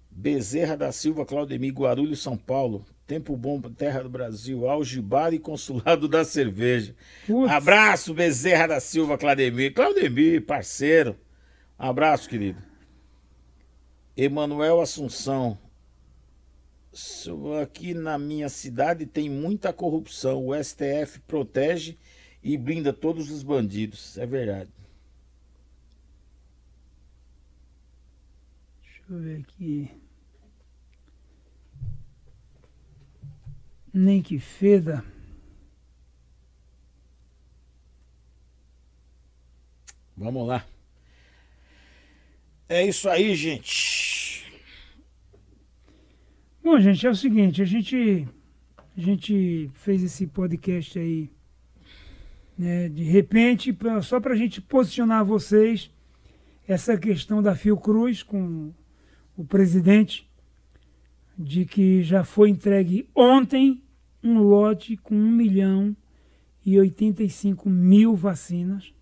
Bezerra da Silva, Claudemir, Guarulhos, São Paulo. Tempo bom, terra do Brasil. Algibar e Consulado da Cerveja. Putz. Abraço, Bezerra da Silva, Claudemir. Claudemir, parceiro. Abraço, querido. Emanuel Assunção. Aqui na minha cidade tem muita corrupção. O STF protege e blinda todos os bandidos. É verdade. Deixa eu ver aqui. Nem que feda. Vamos lá. É isso aí, gente. Bom, gente, é o seguinte, a gente, a gente fez esse podcast aí, né, de repente, pra, só para a gente posicionar vocês, essa questão da Fiocruz com o presidente, de que já foi entregue ontem um lote com 1 milhão e 85 mil vacinas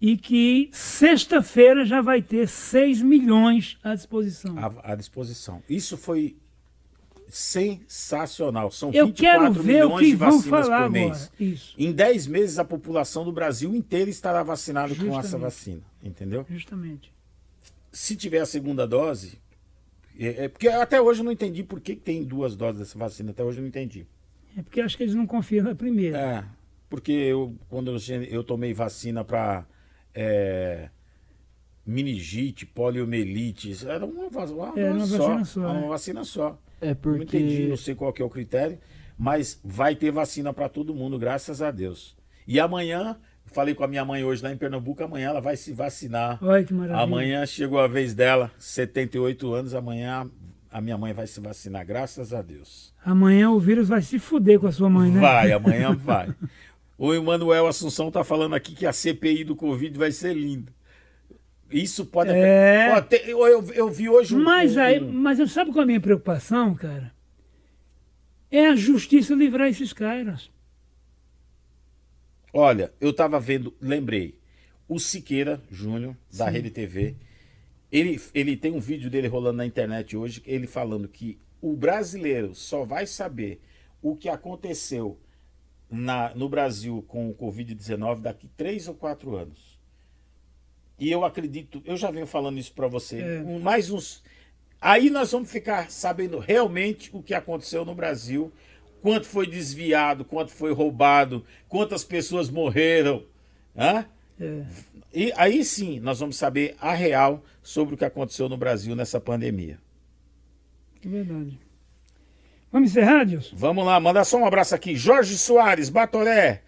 e que sexta-feira já vai ter 6 milhões à disposição. À, à disposição. Isso foi sensacional. São Eu 24 quero ver o milhões que de vão vacinas falar por mês. Em 10 meses, a população do Brasil inteira estará vacinada com essa vacina. Entendeu? justamente. Se tiver a segunda dose. É, é- porque até hoje eu não entendi por que que tem duas doses dessa vacina. Até hoje eu não entendi. É porque acho que eles não confiam na primeira. É, porque eu, quando eu, eu tomei vacina para meningite, poliomielite, era uma, uma, Era uma só, vacina só, Uma é. vacina só. É Não entendi, porque. não sei qual que é o critério, mas vai ter vacina para todo mundo, graças a Deus. E amanhã, falei com a minha mãe hoje lá em Pernambuco, amanhã ela vai se vacinar. Olha que maravilha. Amanhã chegou a vez dela, 78 anos, amanhã a minha mãe vai se vacinar, graças a Deus. Amanhã o vírus vai se fuder com a sua mãe, né? Vai, amanhã vai. O Emanuel Assunção tá falando aqui que a CPI do Covid vai ser linda. Isso pode É. Ó, te- eu, eu, eu vi hoje um. Mas aí, mas eu sabe qual é a minha preocupação, cara? É a justiça livrar esses caras. Olha, eu tava vendo, lembrei. O Siqueira Júnior, da Rede TV, ele, ele tem um vídeo dele rolando na internet hoje, ele falando que o brasileiro só vai saber o que aconteceu na, no Brasil com o Covid-19 daqui três ou quatro anos. E eu acredito, eu já venho falando isso para você, É. um- mais uns. Aí nós vamos ficar sabendo realmente o que aconteceu no Brasil, quanto foi desviado, quanto foi roubado, quantas pessoas morreram. Hã? É. E aí sim nós vamos saber a real sobre o que aconteceu no Brasil nessa pandemia. É verdade. Vamos encerrar, Dilson? Vamos lá, mandar só um abraço aqui. Jorge Soares, Batoré,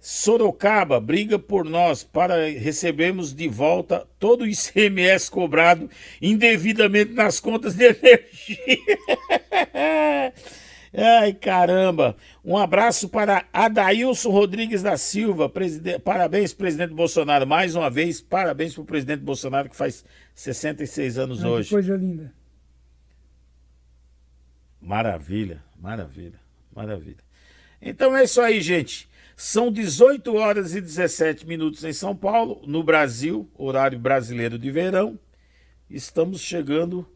Sorocaba, briga por nós para recebermos de volta todo o ICMS cobrado indevidamente nas contas de energia. Ai, caramba. Um abraço para Adailson Rodrigues da Silva. preside- Parabéns, presidente Bolsonaro. Mais uma vez, parabéns para o presidente Bolsonaro, que faz 66 anos Ai, que hoje. coisa linda. Maravilha, maravilha, maravilha. Então é isso aí, gente. São 18 horas e 17 minutos em São Paulo, no Brasil, horário brasileiro de verão. Estamos chegando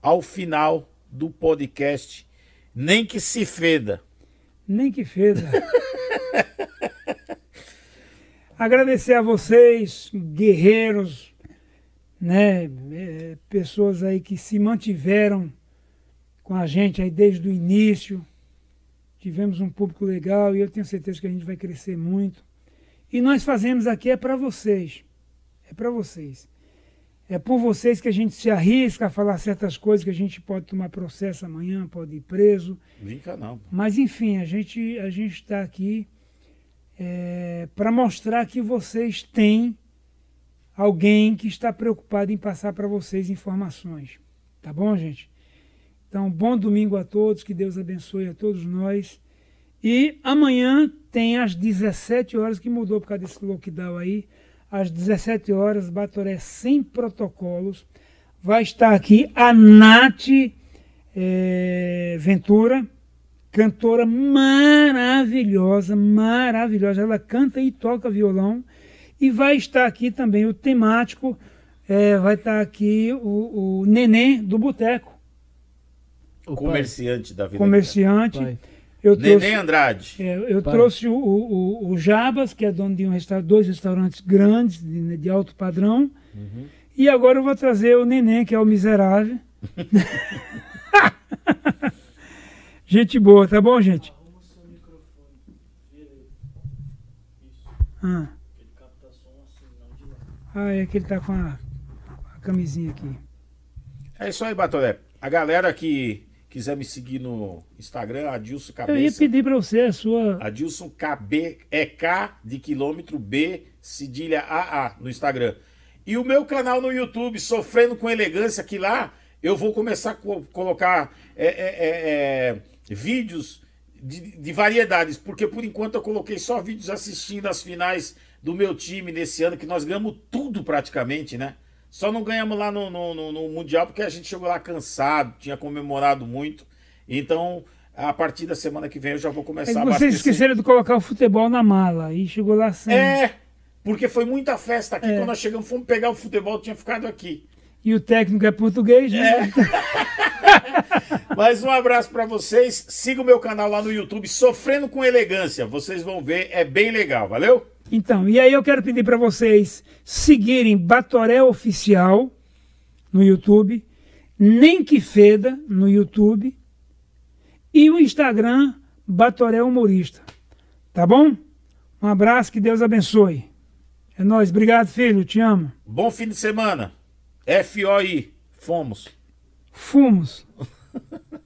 ao final do podcast. Nem que se feda. Nem que feda. Agradecer a vocês, guerreiros, né, é, pessoas aí que se mantiveram com a gente aí desde o início. Tivemos um público legal e eu tenho certeza que a gente vai crescer muito. E nós fazemos aqui é para vocês. É para vocês. É por vocês que a gente se arrisca a falar certas coisas que a gente pode tomar processo amanhã, pode ir preso. Brinca não. Mas enfim, a gente a gente está aqui para mostrar que vocês têm alguém que está preocupado em passar para vocês informações. Tá bom, gente? Então, bom domingo a todos, que Deus abençoe a todos nós. E amanhã tem às 17 horas, que mudou por causa desse lockdown aí, às 17 horas, Batoré sem protocolos. Vai estar aqui a Nath eh, Ventura, cantora maravilhosa, maravilhosa. Ela canta e toca violão. E vai estar aqui também o temático, eh, vai estar aqui o, o Neném do Boteco, Pai, Comerciante da vida. comerciante. pai, Eu Neném trouxe, Andrade. é, eu Pai. trouxe o, o, o Jabas, que é dono de um resta dois restaurantes grandes, de, de alto padrão. E agora eu vou trazer o Neném, que é o miserável. gente boa, tá bom, gente? Ah. Ah, é que ele tá com a, a camisinha aqui. É isso aí, Batoré. A galera que quiser me seguir no Instagram, Adilson Eu ia Cabeça. pedir pra você a sua. Adilson KB é K de quilômetro B, cedilha AA no Instagram. E o meu canal no YouTube, Sofrendo com Elegância, que lá eu vou começar a co- colocar é, é, é, é, vídeos de, de variedades, porque por enquanto eu coloquei só vídeos assistindo as finais do meu time nesse ano, que nós ganhamos tudo praticamente, né? Só não ganhamos lá no, no- no- no Mundial porque a gente chegou lá cansado, tinha comemorado muito. Então, a partir da semana que vem eu já vou É começar que a vocês esqueceram de colocar o futebol na mala e chegou lá sem. É, porque foi muita festa aqui. É. Quando nós chegamos, fomos pegar o futebol, tinha ficado aqui. E o técnico é português, né? Mas um abraço pra vocês. Siga o meu canal lá no YouTube, Sofrendo com Elegância. Vocês vão ver, é bem legal, valeu? Então, e aí eu quero pedir para vocês seguirem Batoré Oficial no YouTube, Nem Que Feda no YouTube e o Instagram Batoré Humorista. Tá bom? Um abraço, que Deus abençoe. É nóis. Obrigado, filho. Te amo. Bom fim de semana. FOI. Fomos. Fumos.